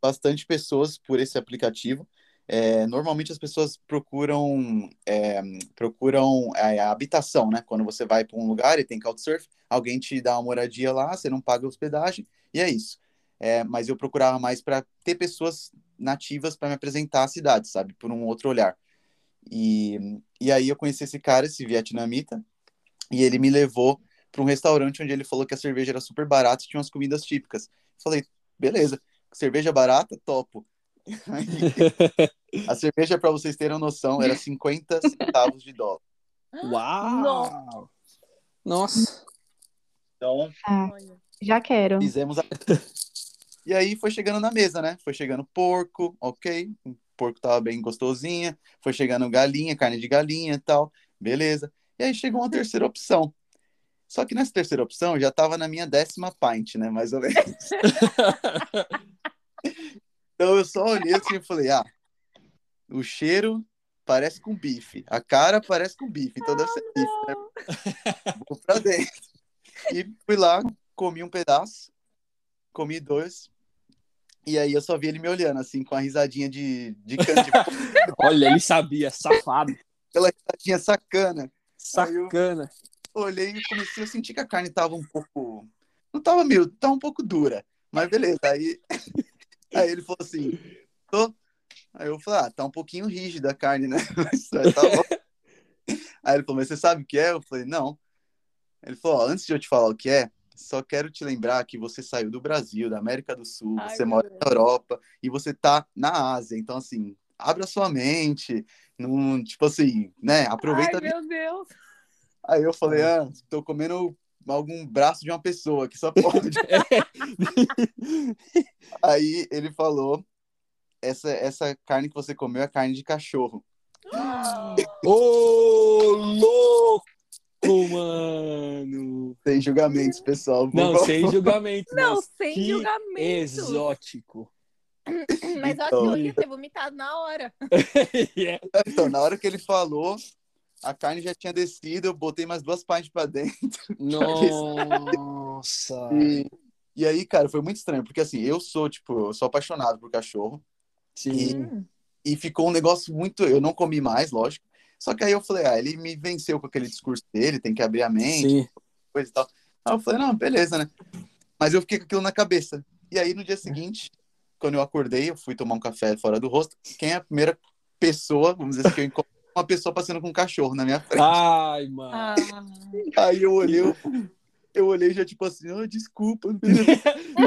bastante pessoas por esse aplicativo. É, normalmente as pessoas procuram é, procuram é, a habitação, né? Quando você vai para um lugar e tem Couchsurfing, alguém te dá uma moradia lá, você não paga hospedagem e é isso. É, mas eu procurava mais para ter pessoas nativas para me apresentar a cidade, sabe? Por um outro olhar. E, e aí eu conheci esse cara, esse vietnamita, e ele me levou para um restaurante onde ele falou que a cerveja era super barata e tinha umas comidas típicas. Falei, beleza, cerveja barata, topo. a cerveja, para vocês terem noção, era 50 centavos de dólar. Uau! Nossa! Então, ah, já quero. Fizemos a... E aí foi chegando na mesa, né? Foi chegando porco, ok porco tava bem gostosinha, foi chegando galinha, carne de galinha e tal, beleza. E aí chegou uma terceira opção. Só que nessa terceira opção já tava na minha décima pint, né, mais ou menos. então eu só olhei assim e falei, ah, o cheiro parece com bife, a cara parece com bife, então deve ser bife, né? Vou pra dentro. E fui lá, comi um pedaço, comi dois, e aí eu só vi ele me olhando, assim, com a risadinha de, de canto. Olha, ele sabia, safado. Aquela risadinha sacana. Sacana. olhei e comecei a sentir que a carne tava um pouco. Não tava meio, tava um pouco dura. Mas beleza. Aí, aí ele falou assim: tô. Aí eu falei, ah, tá um pouquinho rígida a carne, né? Mas tá bom. Aí ele falou, mas você sabe o que é? Eu falei, não. Ele falou, ó, antes de eu te falar o que é, só quero te lembrar que você saiu do Brasil, da América do Sul, Ai, você mora Deus. na Europa e você tá na Ásia. Então, assim, abre a sua mente, num, tipo assim, né? Aproveita. Ai, meu Deus! Aí eu falei, ah, tô comendo algum braço de uma pessoa que só pode. Aí ele falou: essa, essa carne que você comeu é carne de cachorro. Ô, oh, louco! Mano. Sem julgamentos, pessoal. Não, sem julgamentos. Não, sem julgamentos. Exótico. Mas então... eu ia ter vomitado na hora. yeah. Então, na hora que ele falou, a carne já tinha descido, eu botei mais duas partes para dentro. Nossa! e, E aí, cara, foi muito estranho, porque assim, eu sou, tipo, eu sou apaixonado por cachorro. Sim. E, e ficou um negócio muito. Eu não comi mais, lógico. Só que aí eu falei, ah, ele me venceu com aquele discurso dele, tem que abrir a mente, Sim. coisa e tal. Aí eu falei, não, beleza, né? Mas eu fiquei com aquilo na cabeça. E aí, no dia seguinte, quando eu acordei, eu fui tomar um café fora do rosto. Quem é a primeira pessoa, vamos dizer assim, que eu encontro uma pessoa passando com um cachorro na minha frente. Ai, mano. Ah, Aí eu olhei, eu, eu olhei já tipo assim, oh, desculpa.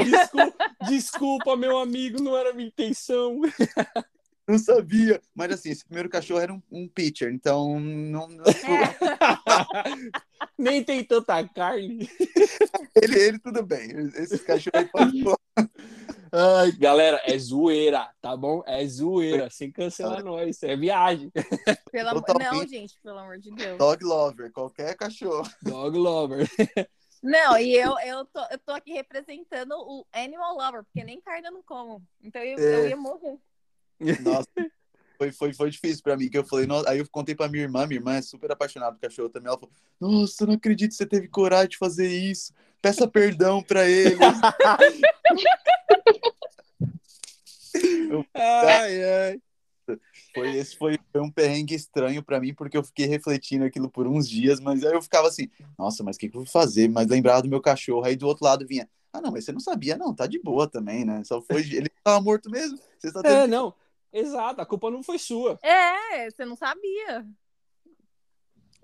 desculpa, desculpa, meu amigo, não era minha intenção. Não sabia. Mas assim, esse primeiro cachorro era um, um pitcher, então não, não- Nem tem tanta carne. ele, ele tudo bem. Esse cachorro aí pode Ai, galera, é zoeira, tá bom? É zoeira, sem cancelar nós. É viagem. pelo amor... Não, gente, pelo amor de Deus. dog lover, qualquer cachorro. Dog lover. Não, e eu, eu, tô, eu tô aqui representando o Animal Lover, porque nem carne eu não como. Então eu, É. eu ia morrer. Nossa, foi, foi, foi difícil pra mim, que eu falei, nossa, aí eu contei pra minha irmã, minha irmã é super apaixonada por cachorro também, ela falou, nossa, eu não acredito que você teve coragem de fazer isso, peça perdão pra ele. Ai, ai. Foi, esse foi, foi um perrengue estranho pra mim, porque eu fiquei refletindo aquilo por uns dias, mas aí eu ficava assim, nossa, mas o que, que eu vou fazer? Mas lembrava do meu cachorro, aí do outro lado vinha, ah, não, mas você não sabia, não, tá de boa também, né? Só foi, ele tava morto mesmo, você está É, não. Exato, a culpa não foi sua. É, você não sabia.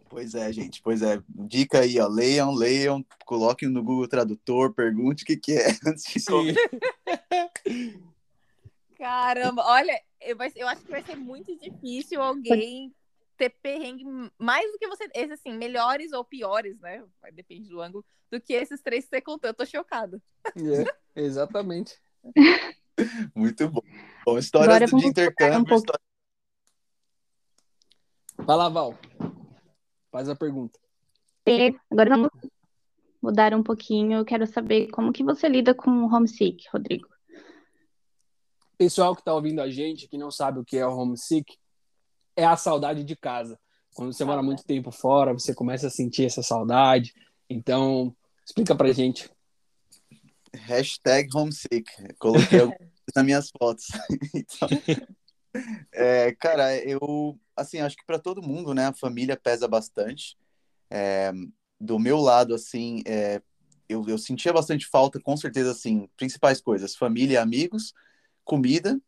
Pois é, gente, pois é, dica aí, ó, leiam, leiam, coloquem no Google Tradutor, pergunte o que que é antes de. Caramba, olha, eu, vai- eu acho que vai ser muito difícil alguém ter perrengue mais do que você. Esses, assim, melhores ou piores, né? Depende do ângulo, do que esses três que você contou. Eu tô chocada. É, exatamente. Muito bom. Bom, histórias Agora de vamos intercâmbio, um pouco. história- Vai lá, Val. Faz a pergunta. Agora vamos mudar um pouquinho. Eu quero saber como que você lida com o homesick, Rodrigo. Pessoal que está ouvindo a gente, que não sabe o que é o homesick, é a saudade de casa. Quando você mora muito tempo fora, você começa a sentir essa saudade. Então, explica pra gente. Hashtag homesick. Coloquei nas minhas fotos. Então, é, cara, eu, assim, acho que para todo mundo, né, a família pesa bastante. É, do meu lado, assim, é, eu, eu sentia bastante falta, com certeza, assim, principais coisas: família, amigos, comida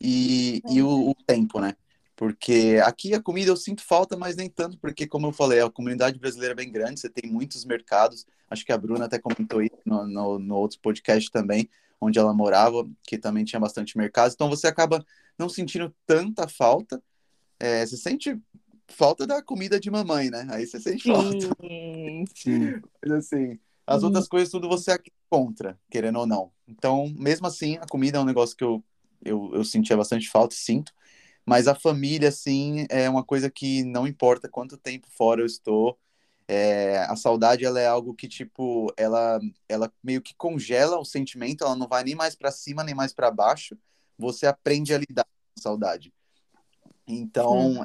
e, e o, o tempo, né? Porque aqui a comida eu sinto falta, mas nem tanto, porque, como eu falei, a comunidade brasileira é bem grande, você tem muitos mercados. Acho que a Bruna até comentou isso no, no, no outro podcast também, onde ela morava, que também tinha bastante mercado. Então você acaba não sentindo tanta falta. É, você sente falta da comida de mamãe, né? Aí você sente falta. Sim. Mas assim, as Uhum. outras coisas tudo você encontra, querendo ou não. Então, mesmo assim, a comida é um negócio que eu, eu, eu sentia bastante falta e sinto. Mas a família, assim, é uma coisa que não importa quanto tempo fora eu estou. É, a saudade, ela é algo que, tipo, ela, ela meio que congela o sentimento, ela não vai nem mais para cima, nem mais para baixo. Você aprende a lidar com a saudade. Então,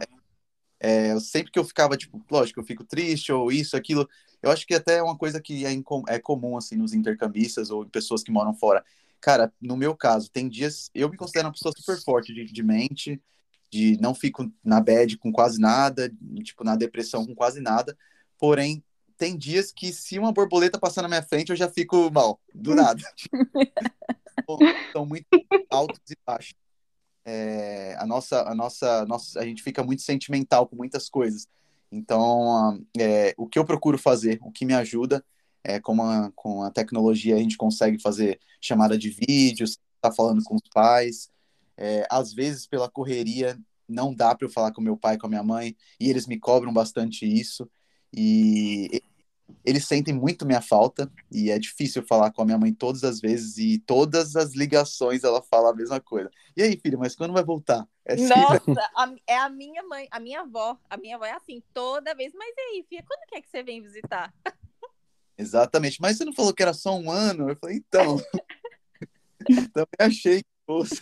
é, eu, sempre que eu ficava, tipo, lógico, eu fico triste ou isso, aquilo, eu acho que até é uma coisa que é, é comum, assim, nos intercambistas ou em pessoas que moram fora. Cara, no meu caso, tem dias, eu me considero uma pessoa super forte de, de mente, de não fico na bad com quase nada, tipo, na depressão com quase nada, porém, tem dias que se uma borboleta passar na minha frente, eu já fico mal, do nada. São muito altos e baixos. É, a nossa, a nossa, nossa, a gente fica muito sentimental com muitas coisas. Então, é, o que eu procuro fazer, o que me ajuda, é como a, com a tecnologia a gente consegue fazer chamada de vídeo, tá falando com os pais. É, às vezes, pela correria, não dá para eu falar com meu pai, com a minha mãe, e eles me cobram bastante isso. E eles sentem muito minha falta, e é difícil falar com a minha mãe todas as vezes, e todas as ligações ela fala a mesma coisa. E aí, filho, mas quando vai voltar? É assim, né? Nossa, a- é a minha mãe, a minha avó. A minha avó é assim, toda vez. Mas e aí, filha, quando que é que você vem visitar? Exatamente. Mas você não falou que era só um ano? Eu falei, então. Também achei que fosse.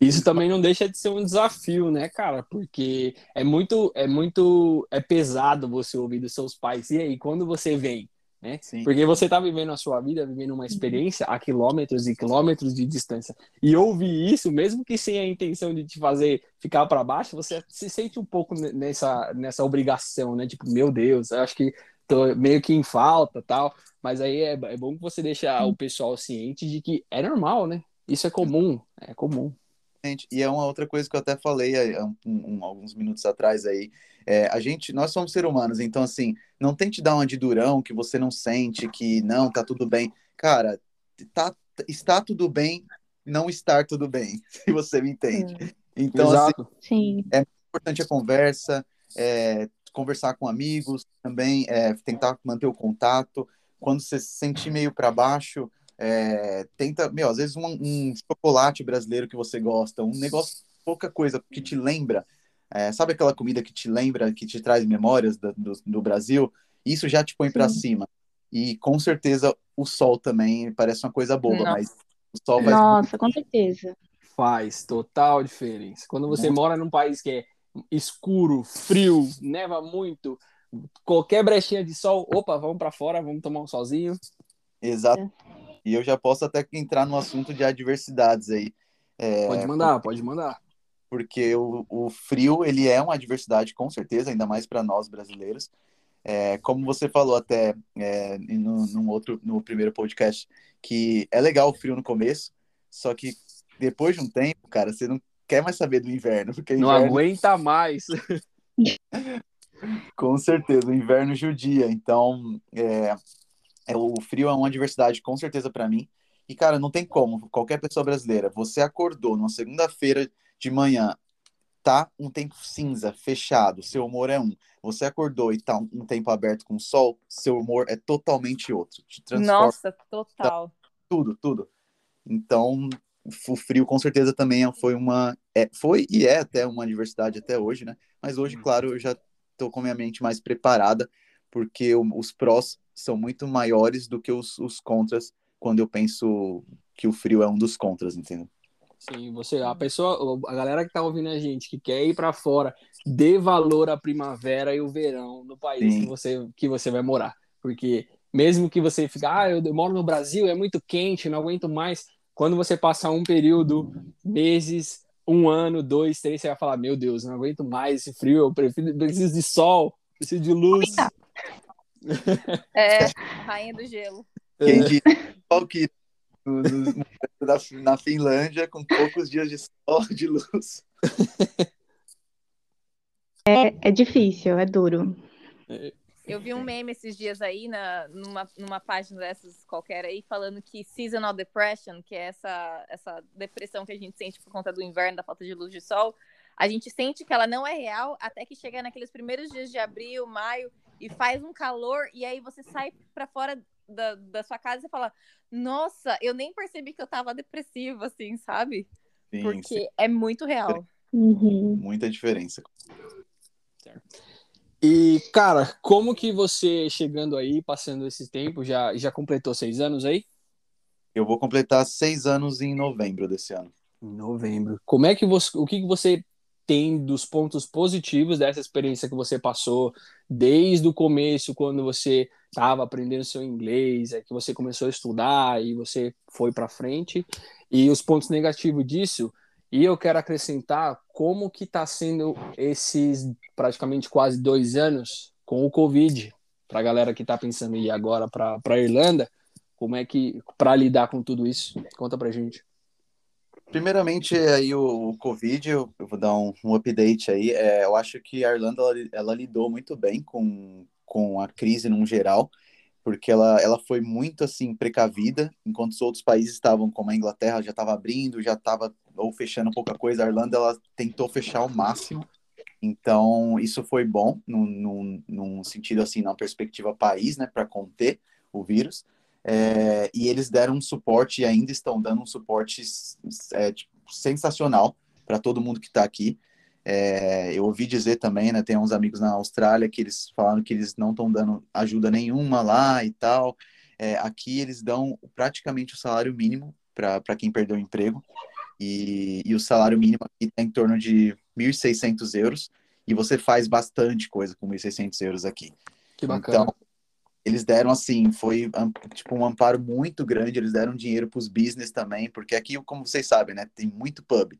Isso também não deixa de ser um desafio, né, cara? Porque é muito, é muito, é pesado você ouvir dos seus pais. E aí, quando você vem? né? Sim. Porque você tá vivendo a sua vida, vivendo uma experiência a quilômetros e quilômetros de distância. E ouvir isso, mesmo que sem a intenção de te fazer ficar para baixo, você se sente um pouco nessa, nessa obrigação, né? Tipo, meu Deus, eu acho que tô meio que em falta tal. Mas aí é, é bom que você deixe o pessoal ciente de que é normal, né? Isso é comum, é comum. E é uma outra coisa que eu até falei há um, um, alguns minutos atrás aí. É, a gente, nós somos seres humanos, então assim, não tente dar uma de durão que você não sente, que não, tá tudo bem. Cara, tá, está tudo bem, não estar tudo bem, se você me entende. Então, Exato. Sim. é importante a conversa, é, conversar com amigos também, é, tentar manter o contato. Quando você se sentir meio para baixo, é, tenta, meu, às vezes um, um, chocolate brasileiro que você gosta, um negócio, pouca coisa que te lembra, é, sabe aquela comida que te lembra, que te traz memórias do, do, do Brasil? Isso já te põe para cima. E com certeza o sol também parece uma coisa boba, Nossa. mas o sol vai. Nossa, com certeza. Faz total diferença. Quando você Muito. mora num país que é escuro, frio, neva muito, qualquer brechinha de sol, opa, vamos para fora, vamos tomar um solzinho. Exato. E eu já posso até entrar no assunto de adversidades aí. É, Pode mandar, pode mandar. porque o, o frio ele é uma adversidade com certeza, ainda mais para nós brasileiros. É, como você falou até é, no, num outro, no primeiro podcast, que é legal o frio no começo, só que depois de um tempo, cara, você não quer mais saber do inverno, porque Não inverno, aguenta mais. com certeza, o inverno judia. Então, é, é, o frio é uma adversidade com certeza para mim. E, cara, não tem como, qualquer pessoa brasileira, você acordou numa segunda-feira de manhã, tá um tempo cinza, fechado, seu humor é um. Você acordou e tá um, tempo aberto com sol, seu humor é totalmente outro. Te transforma Nossa, total. tudo, tudo. Então, o frio com certeza também foi uma. É, foi e é até uma adversidade até hoje, né? Mas hoje, claro, eu já tô com a minha mente mais preparada, porque os prós são muito maiores do que os, os contras quando eu penso que o frio é um dos contras, entendeu? Sim, você, a pessoa, a galera que tá ouvindo a gente, que quer ir para fora, dê valor à primavera e o verão no país Sim. que você, que você vai morar. Porque mesmo que você fique, ah, eu moro no Brasil, é muito quente, não aguento mais. Quando você passar um período, meses, um ano, dois, três, você vai falar, meu Deus, não aguento mais esse frio, eu prefiro, preciso de sol, preciso de luz. É, rainha do gelo. Quem qual que na Finlândia, com poucos dias de sol, de luz. É, é difícil, é duro. Eu vi um meme esses dias aí na, numa, numa página dessas qualquer aí, falando que seasonal depression, que é essa, essa depressão que a gente sente por conta do inverno, da falta de luz de sol, a gente sente que ela não é real até que chega naqueles primeiros dias de abril, maio, e faz um calor, e aí você sai pra fora da, da sua casa e fala, nossa, eu nem percebi que eu tava depressiva, assim, sabe? Sim, Porque sim, é muito real. Uhum. muita diferença. E, cara, como que você, chegando aí, passando esse tempo, já, já completou seis anos aí? Eu vou completar seis anos em novembro desse ano. Em novembro. Como é que você, o que que você tem dos pontos positivos dessa experiência que você passou desde o começo, quando você estava aprendendo seu inglês, é que você começou a estudar e você foi para frente, e os pontos negativos disso? E eu quero acrescentar como que está sendo esses praticamente quase dois anos com o Covid, para a galera que está pensando em ir agora para a Irlanda, como é que para lidar com tudo isso? Conta pra gente. Primeiramente, aí o, o Covid, eu, eu vou dar um, um update aí. É, eu acho que a Irlanda ela, ela lidou muito bem com, com a crise num geral, porque ela, ela foi muito assim precavida, enquanto os outros países estavam, como a Inglaterra, já estava abrindo, já estava ou fechando pouca coisa. A Irlanda ela tentou fechar ao máximo. Então, isso foi bom num, num, num sentido assim, na perspectiva país, né, para conter o vírus. É, e eles deram um suporte e ainda estão dando um suporte é, tipo, sensacional para todo mundo que está aqui. É, eu ouvi dizer também, né, tem uns amigos na Austrália que eles falaram que eles não estão dando ajuda nenhuma lá e tal. É, aqui eles dão praticamente o salário mínimo para quem perdeu o emprego. E, e o salário mínimo aqui está em torno de 1.600 euros. E você faz bastante coisa com 1.600 euros aqui. Que bacana. Então, eles deram assim, foi tipo um amparo muito grande, eles deram dinheiro para os business também, porque aqui, como vocês sabem, né, tem muito pub.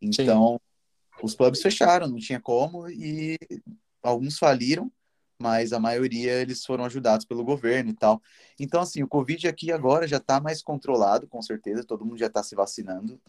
Então, Sim. os pubs fecharam, não tinha como, e alguns faliram, mas a maioria eles foram ajudados pelo governo e tal. Então, assim, o Covid aqui agora já está mais controlado, com certeza, todo mundo já está se vacinando.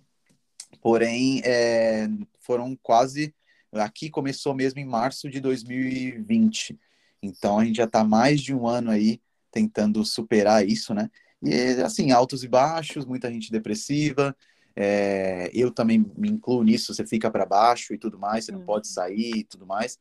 Porém, é, foram quase. Aqui começou mesmo em março de 2020. Então a gente já está mais de um ano aí tentando superar isso, né? E assim, altos e baixos, muita gente depressiva. É, eu também me incluo nisso, você fica para baixo e tudo mais, você não pode uhum. sair e tudo mais.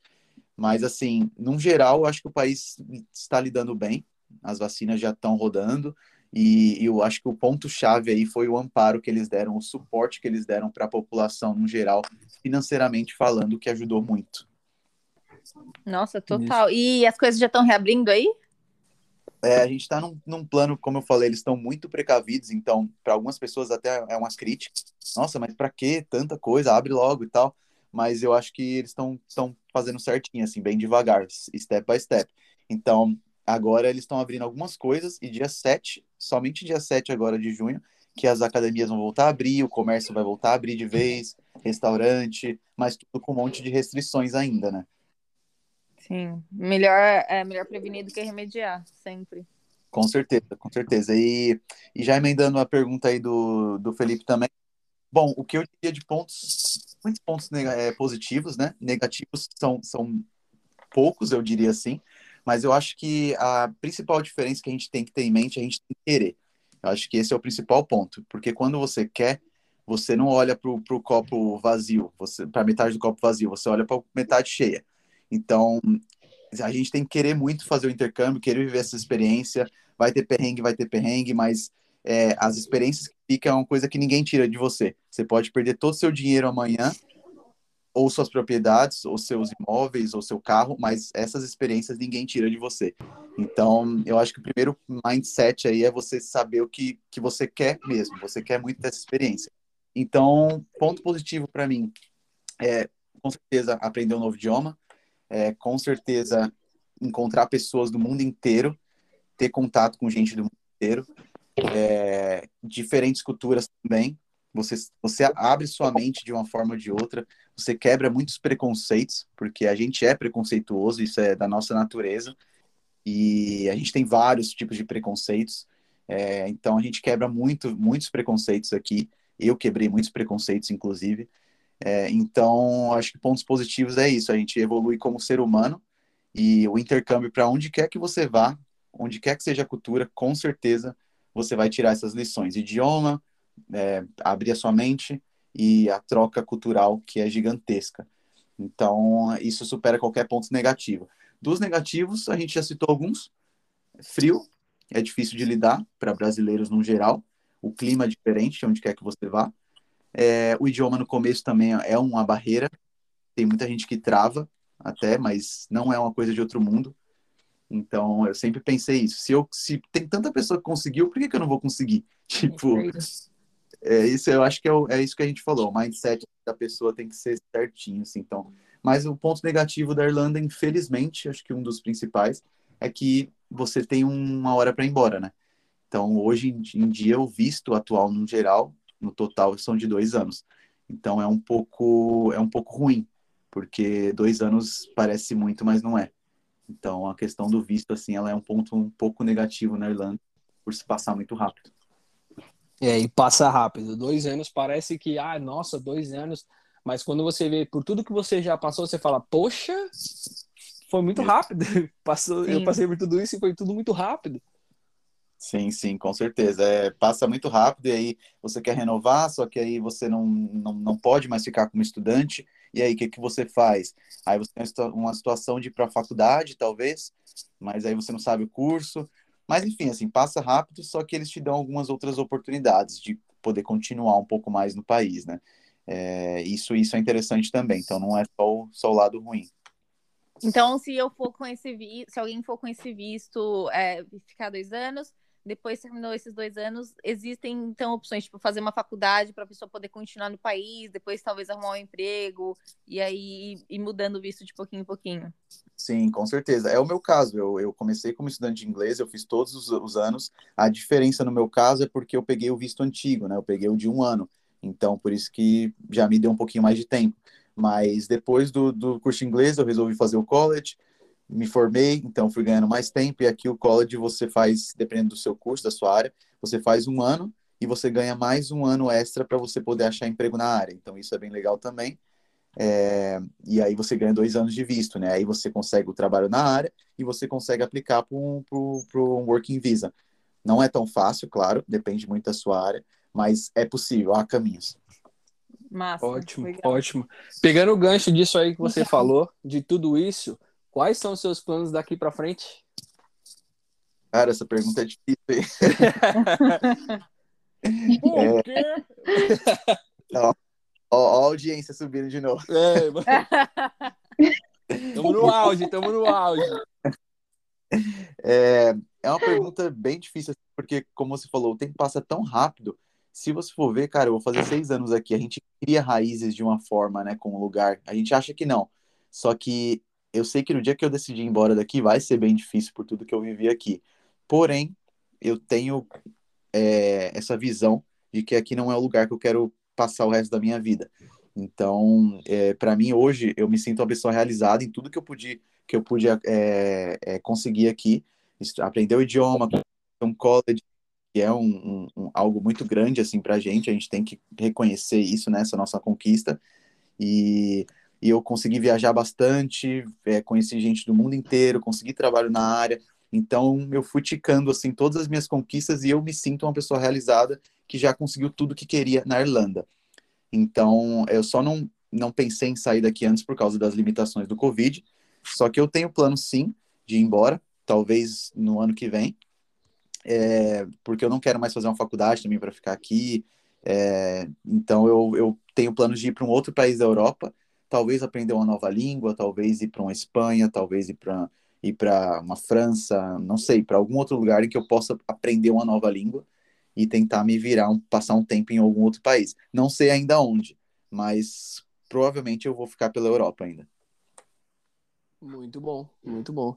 Mas assim, num geral, eu acho que o país está lidando bem. As vacinas já estão rodando. E, eu acho que o ponto-chave aí foi o amparo que eles deram, o suporte que eles deram para a população no geral, financeiramente falando, que ajudou muito. Nossa, total. Isso. E as coisas já estão reabrindo aí? É, a gente está num, num, plano, como eu falei, eles estão muito precavidos, então, para algumas pessoas até é umas críticas. Nossa, mas para que tanta coisa? Abre logo e tal. Mas eu acho que eles estão fazendo certinho, assim, bem devagar, step by step. Então, agora eles estão abrindo algumas coisas e dia 7, somente dia 7 agora de junho, que as academias vão voltar a abrir, o comércio vai voltar a abrir de vez, restaurante, mas tudo com um monte de restrições ainda, né? Sim, melhor, é melhor prevenir do que remediar, sempre. Com certeza, com certeza. E, e já emendando a pergunta aí do, do Felipe também, bom, o que eu diria de pontos, muitos pontos é, positivos, né? Negativos são, são poucos, eu diria assim, mas eu acho que a principal diferença que a gente tem que ter em mente é a gente tem que querer. Eu acho que esse é o principal ponto, porque quando você quer, você não olha para o copo vazio, para metade do copo vazio, você olha para metade cheia. Então, a gente tem que querer muito fazer o intercâmbio, querer viver essa experiência. Vai ter perrengue, vai ter perrengue, mas é, as experiências que ficam é uma coisa que ninguém tira de você. Você pode perder todo o seu dinheiro amanhã, ou suas propriedades, ou seus imóveis, ou seu carro, mas essas experiências ninguém tira de você. Então, eu acho que o primeiro mindset aí é você saber o que, que você quer mesmo. Você quer muito dessa experiência. Então, ponto positivo para mim é, com certeza, aprender um novo idioma é, com certeza encontrar pessoas do mundo inteiro, ter contato com gente do mundo inteiro, é, diferentes culturas também. Você, você abre sua mente de uma forma ou de outra, você quebra muitos preconceitos, porque a gente é preconceituoso, isso é da nossa natureza, e a gente tem vários tipos de preconceitos, é, então a gente quebra muito, muitos preconceitos aqui. Eu quebrei muitos preconceitos, inclusive. É, então, acho que pontos positivos é isso, a gente evolui como ser humano e o intercâmbio para onde quer que você vá, onde quer que seja a cultura, com certeza você vai tirar essas lições. Idioma, é, abrir a sua mente e a troca cultural que é gigantesca. Então, isso supera qualquer ponto negativo. Dos negativos, a gente já citou alguns. Frio, é difícil de lidar para brasileiros no geral. O clima é diferente, onde quer que você vá. É, o idioma no começo também é uma barreira. Tem muita gente que trava até, mas não é uma coisa de outro mundo. Então, eu sempre pensei isso. Se, eu, se tem tanta pessoa que conseguiu, por que, que eu não vou conseguir? Tipo, é isso. Eu acho que é, o, é isso que a gente falou. O mindset da pessoa tem que ser certinho, assim. Então, mas o ponto negativo da Irlanda, infelizmente, acho que um dos principais é que você tem uma hora para ir embora, né? Então, hoje em dia, o visto atual, no geral, no total são de dois anos. Então é um pouco é um pouco ruim, porque dois anos parece muito, mas não é. Então a questão do visto assim, ela é um ponto um pouco negativo na Irlanda por se passar muito rápido. É, e passa rápido. Dois anos parece que, ah, nossa, dois anos. Mas quando você vê por tudo que você já passou, você fala, poxa, foi muito rápido. Passou, eu passei por tudo isso e foi tudo muito rápido. Sim, sim, com certeza. É, passa muito rápido e aí você quer renovar, só que aí você não, não, não pode mais ficar como estudante. E aí, o que, que você faz? Aí você tem uma situação de ir para a faculdade, talvez, mas aí você não sabe o curso. Mas, enfim, assim, passa rápido, só que eles te dão algumas outras oportunidades de poder continuar um pouco mais no país, né? É, isso, isso é interessante também. Então, não é só o, só o lado ruim. Então, se eu for com esse visto, se alguém for com esse visto é, ficar dois anos, depois terminou esses dois anos, existem então opções, tipo, fazer uma faculdade para a pessoa poder continuar no país, depois talvez arrumar um emprego, e aí ir mudando o visto de pouquinho em pouquinho. Sim, com certeza. É o meu caso. Eu, eu comecei como estudante de inglês, eu fiz todos os, os, anos. A diferença no meu caso é porque eu peguei o visto antigo, né? Eu peguei o de um ano. Então, por isso que já me deu um pouquinho mais de tempo. Mas depois do, do curso de inglês, eu resolvi fazer o college, me formei, então fui ganhando mais tempo. E aqui o college você faz, dependendo do seu curso, da sua área, você faz um ano e você ganha mais um ano extra para você poder achar emprego na área. Então, isso é bem legal também. É, e aí você ganha dois anos de visto, né? Aí você consegue o trabalho na área e você consegue aplicar para um, um Working Visa. Não é tão fácil, claro, depende muito da sua área, mas é possível, há caminhos. Massa, ótimo, legal. ótimo. Pegando o gancho disso aí que você falou, de tudo isso, quais são os seus planos daqui para frente? Cara, essa pergunta é difícil. Por quê? Não, Ó, ó a audiência subindo de novo. É, Estamos no auge, estamos no auge. É, é uma pergunta bem difícil, porque, como você falou, o tempo passa tão rápido. Se você for ver, cara, eu vou fazer seis anos aqui, a gente cria raízes de uma forma, né, com o lugar. A gente acha que não. Só que eu sei que no dia que eu decidi ir embora daqui vai ser bem difícil por tudo que eu vivi aqui. Porém, eu tenho é, essa visão de que aqui não é o lugar que eu quero passar o resto da minha vida. Então, é, para mim hoje eu me sinto uma pessoa realizada em tudo que eu pude que eu pude é, é, conseguir aqui, aprender o idioma, um college que é um, um, um, algo muito grande assim para gente, a gente tem que reconhecer isso nessa né, nossa conquista e, e eu consegui viajar bastante, é, conheci gente do mundo inteiro, consegui trabalho na área, então eu fui ticando assim todas as minhas conquistas e eu me sinto uma pessoa realizada que já conseguiu tudo que queria na Irlanda. Então, eu só não, não pensei em sair daqui antes por causa das limitações do Covid. Só que eu tenho plano, sim, de ir embora, talvez no ano que vem, é, porque eu não quero mais fazer uma faculdade também para ficar aqui. É, então, eu, eu tenho planos de ir para um outro país da Europa, talvez aprender uma nova língua, talvez ir para uma Espanha, talvez ir para ir para uma França, não sei, para algum outro lugar em que eu possa aprender uma nova língua e tentar me virar, um, passar um tempo em algum outro país. Não sei ainda onde, mas provavelmente eu vou ficar pela Europa ainda. Muito bom, muito bom.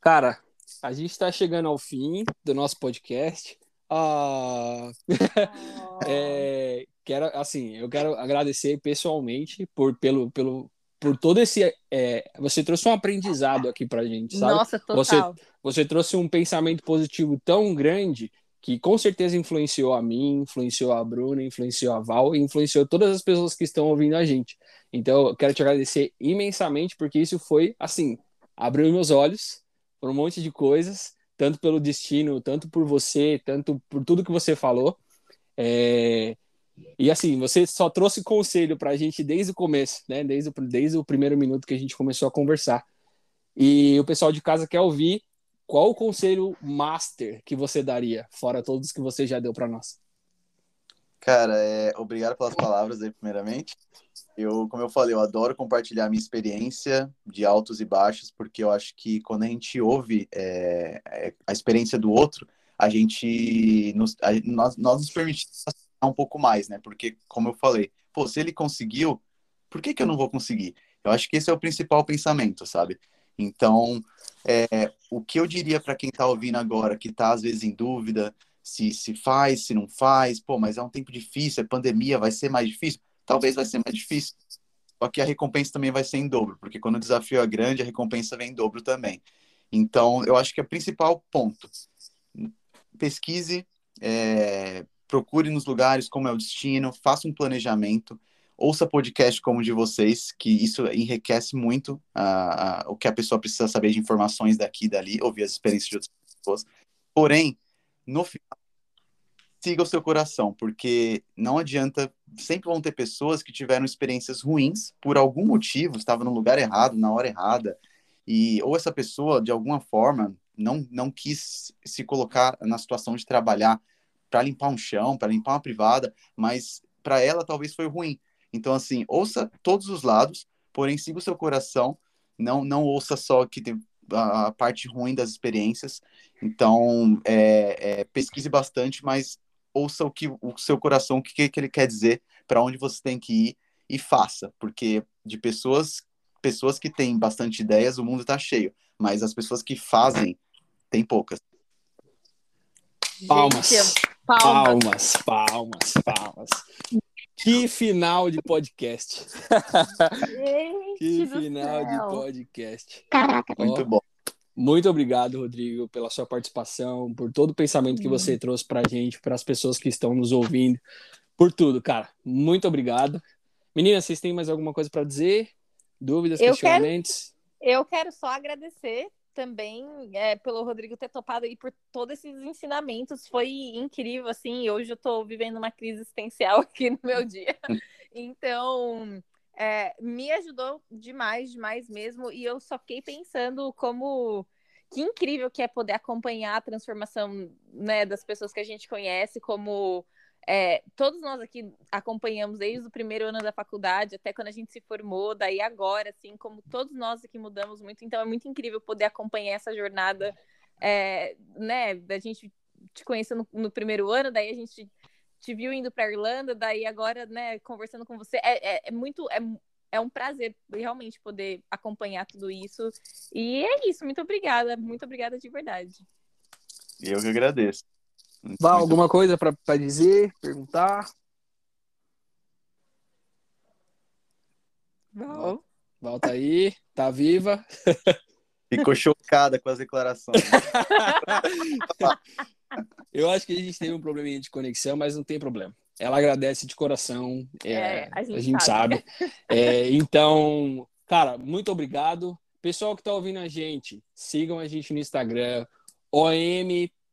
Cara, a gente está chegando ao fim do nosso podcast. Ah... é, quero, assim, eu quero agradecer pessoalmente por, pelo, pelo, por todo esse. É, você trouxe um aprendizado aqui pra gente, sabe? Nossa, total. Você, você trouxe um pensamento positivo tão grande que com certeza influenciou a mim, influenciou a Bruna, influenciou a Val e influenciou todas as pessoas que estão ouvindo a gente. Então, eu quero te agradecer imensamente, porque isso foi, assim, abriu meus olhos por um monte de coisas, tanto pelo destino, tanto por você, tanto por tudo que você falou. É... E assim, você só trouxe conselho para a gente desde o começo, né? Desde o, desde o primeiro minuto que a gente começou a conversar. E o pessoal de casa quer ouvir qual o conselho master que você daria, fora todos que você já deu para nós? Cara, é, obrigado pelas palavras aí, primeiramente. Eu, como eu falei, eu adoro compartilhar minha experiência de altos e baixos, porque eu acho que quando a gente ouve é, é a experiência do outro, a gente nos, a, nós, nós nos permitimos um pouco mais, né? Porque, como eu falei, pô, se ele conseguiu, por que, que eu não vou conseguir? Eu acho que esse é o principal pensamento, sabe? Então, é, o que eu diria para quem está ouvindo agora, que está às vezes em dúvida se se faz, se não faz, pô, mas é um tempo difícil, é pandemia, vai ser mais difícil? Talvez vai ser mais difícil. Só que a recompensa também vai ser em dobro, porque quando o desafio é grande, a recompensa vem em dobro também. Então, eu acho que é o principal ponto. Pesquise, é, procure nos lugares como é o destino, faça um planejamento, ouça podcast como o de vocês, que isso enriquece muito uh, uh, o que a pessoa precisa saber de informações daqui e dali, ouvir as experiências de outras pessoas. Porém, no final, siga o seu coração, porque não adianta, sempre vão ter pessoas que tiveram experiências ruins, por algum motivo, estava no lugar errado, na hora errada, e ou essa pessoa, de alguma forma, não, não quis se colocar na situação de trabalhar para limpar um chão, para limpar uma privada, mas para ela talvez foi ruim. Então, assim, ouça todos os lados, porém siga o seu coração, não, não ouça só que tem a, a parte ruim das experiências. Então, é, é, pesquise bastante, mas ouça o que o seu coração, o que, que ele quer dizer, para onde você tem que ir e faça, porque de pessoas pessoas que têm bastante ideias, o mundo está cheio, mas as pessoas que fazem, tem poucas. Palmas. Gente, Palmas, palmas, palmas. Que final de podcast. Gente Que final de podcast. Caraca, Ó, Muito bom. Muito obrigado, Rodrigo, pela sua participação, por todo o pensamento que Hum. você trouxe pra gente, para as pessoas que estão nos ouvindo, por tudo, cara. Muito obrigado. Meninas, vocês têm mais alguma coisa para dizer? Dúvidas, Eu questionamentos? Eu quero só agradecer também é, pelo Rodrigo ter topado aí por todos esses ensinamentos. Foi incrível, assim. Hoje eu tô vivendo uma crise existencial aqui no meu dia. Então, é, me ajudou demais, demais mesmo. E eu só fiquei pensando como que incrível que é poder acompanhar a transformação né, das pessoas que a gente conhece, como é, todos nós aqui acompanhamos desde o primeiro ano da faculdade até quando a gente se formou, daí agora, assim, como todos nós aqui mudamos muito, então é muito incrível poder acompanhar essa jornada, é, né, da gente te conhecer no, no primeiro ano, daí a gente te viu indo para Irlanda, daí agora, né, conversando com você, é, é, é muito, é, é um prazer realmente poder acompanhar tudo isso, e é isso, muito obrigada, muito obrigada de verdade. Eu que agradeço. Val, alguma coisa para dizer, perguntar? Bom. Val tá aí, tá viva. Ficou chocada com as declarações. Eu acho que a gente teve um probleminha de conexão, mas não tem problema. Ela agradece de coração, é, É, a a gente gente, sabe. sabe. É, então, cara, muito obrigado. Pessoal que tá ouvindo a gente, sigam a gente no Instagram,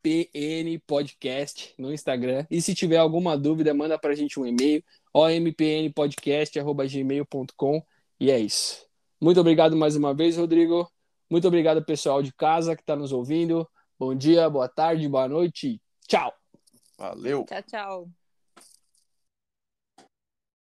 OMPN Podcast no Instagram. E se tiver alguma dúvida, manda pra gente um e-mail, ompnpodcast.gmail.com. E é isso. Muito obrigado mais uma vez, Rodrigo. Muito obrigado, pessoal de casa que está nos ouvindo. Bom dia, boa tarde, boa noite. Tchau! Valeu. Tchau, tchau.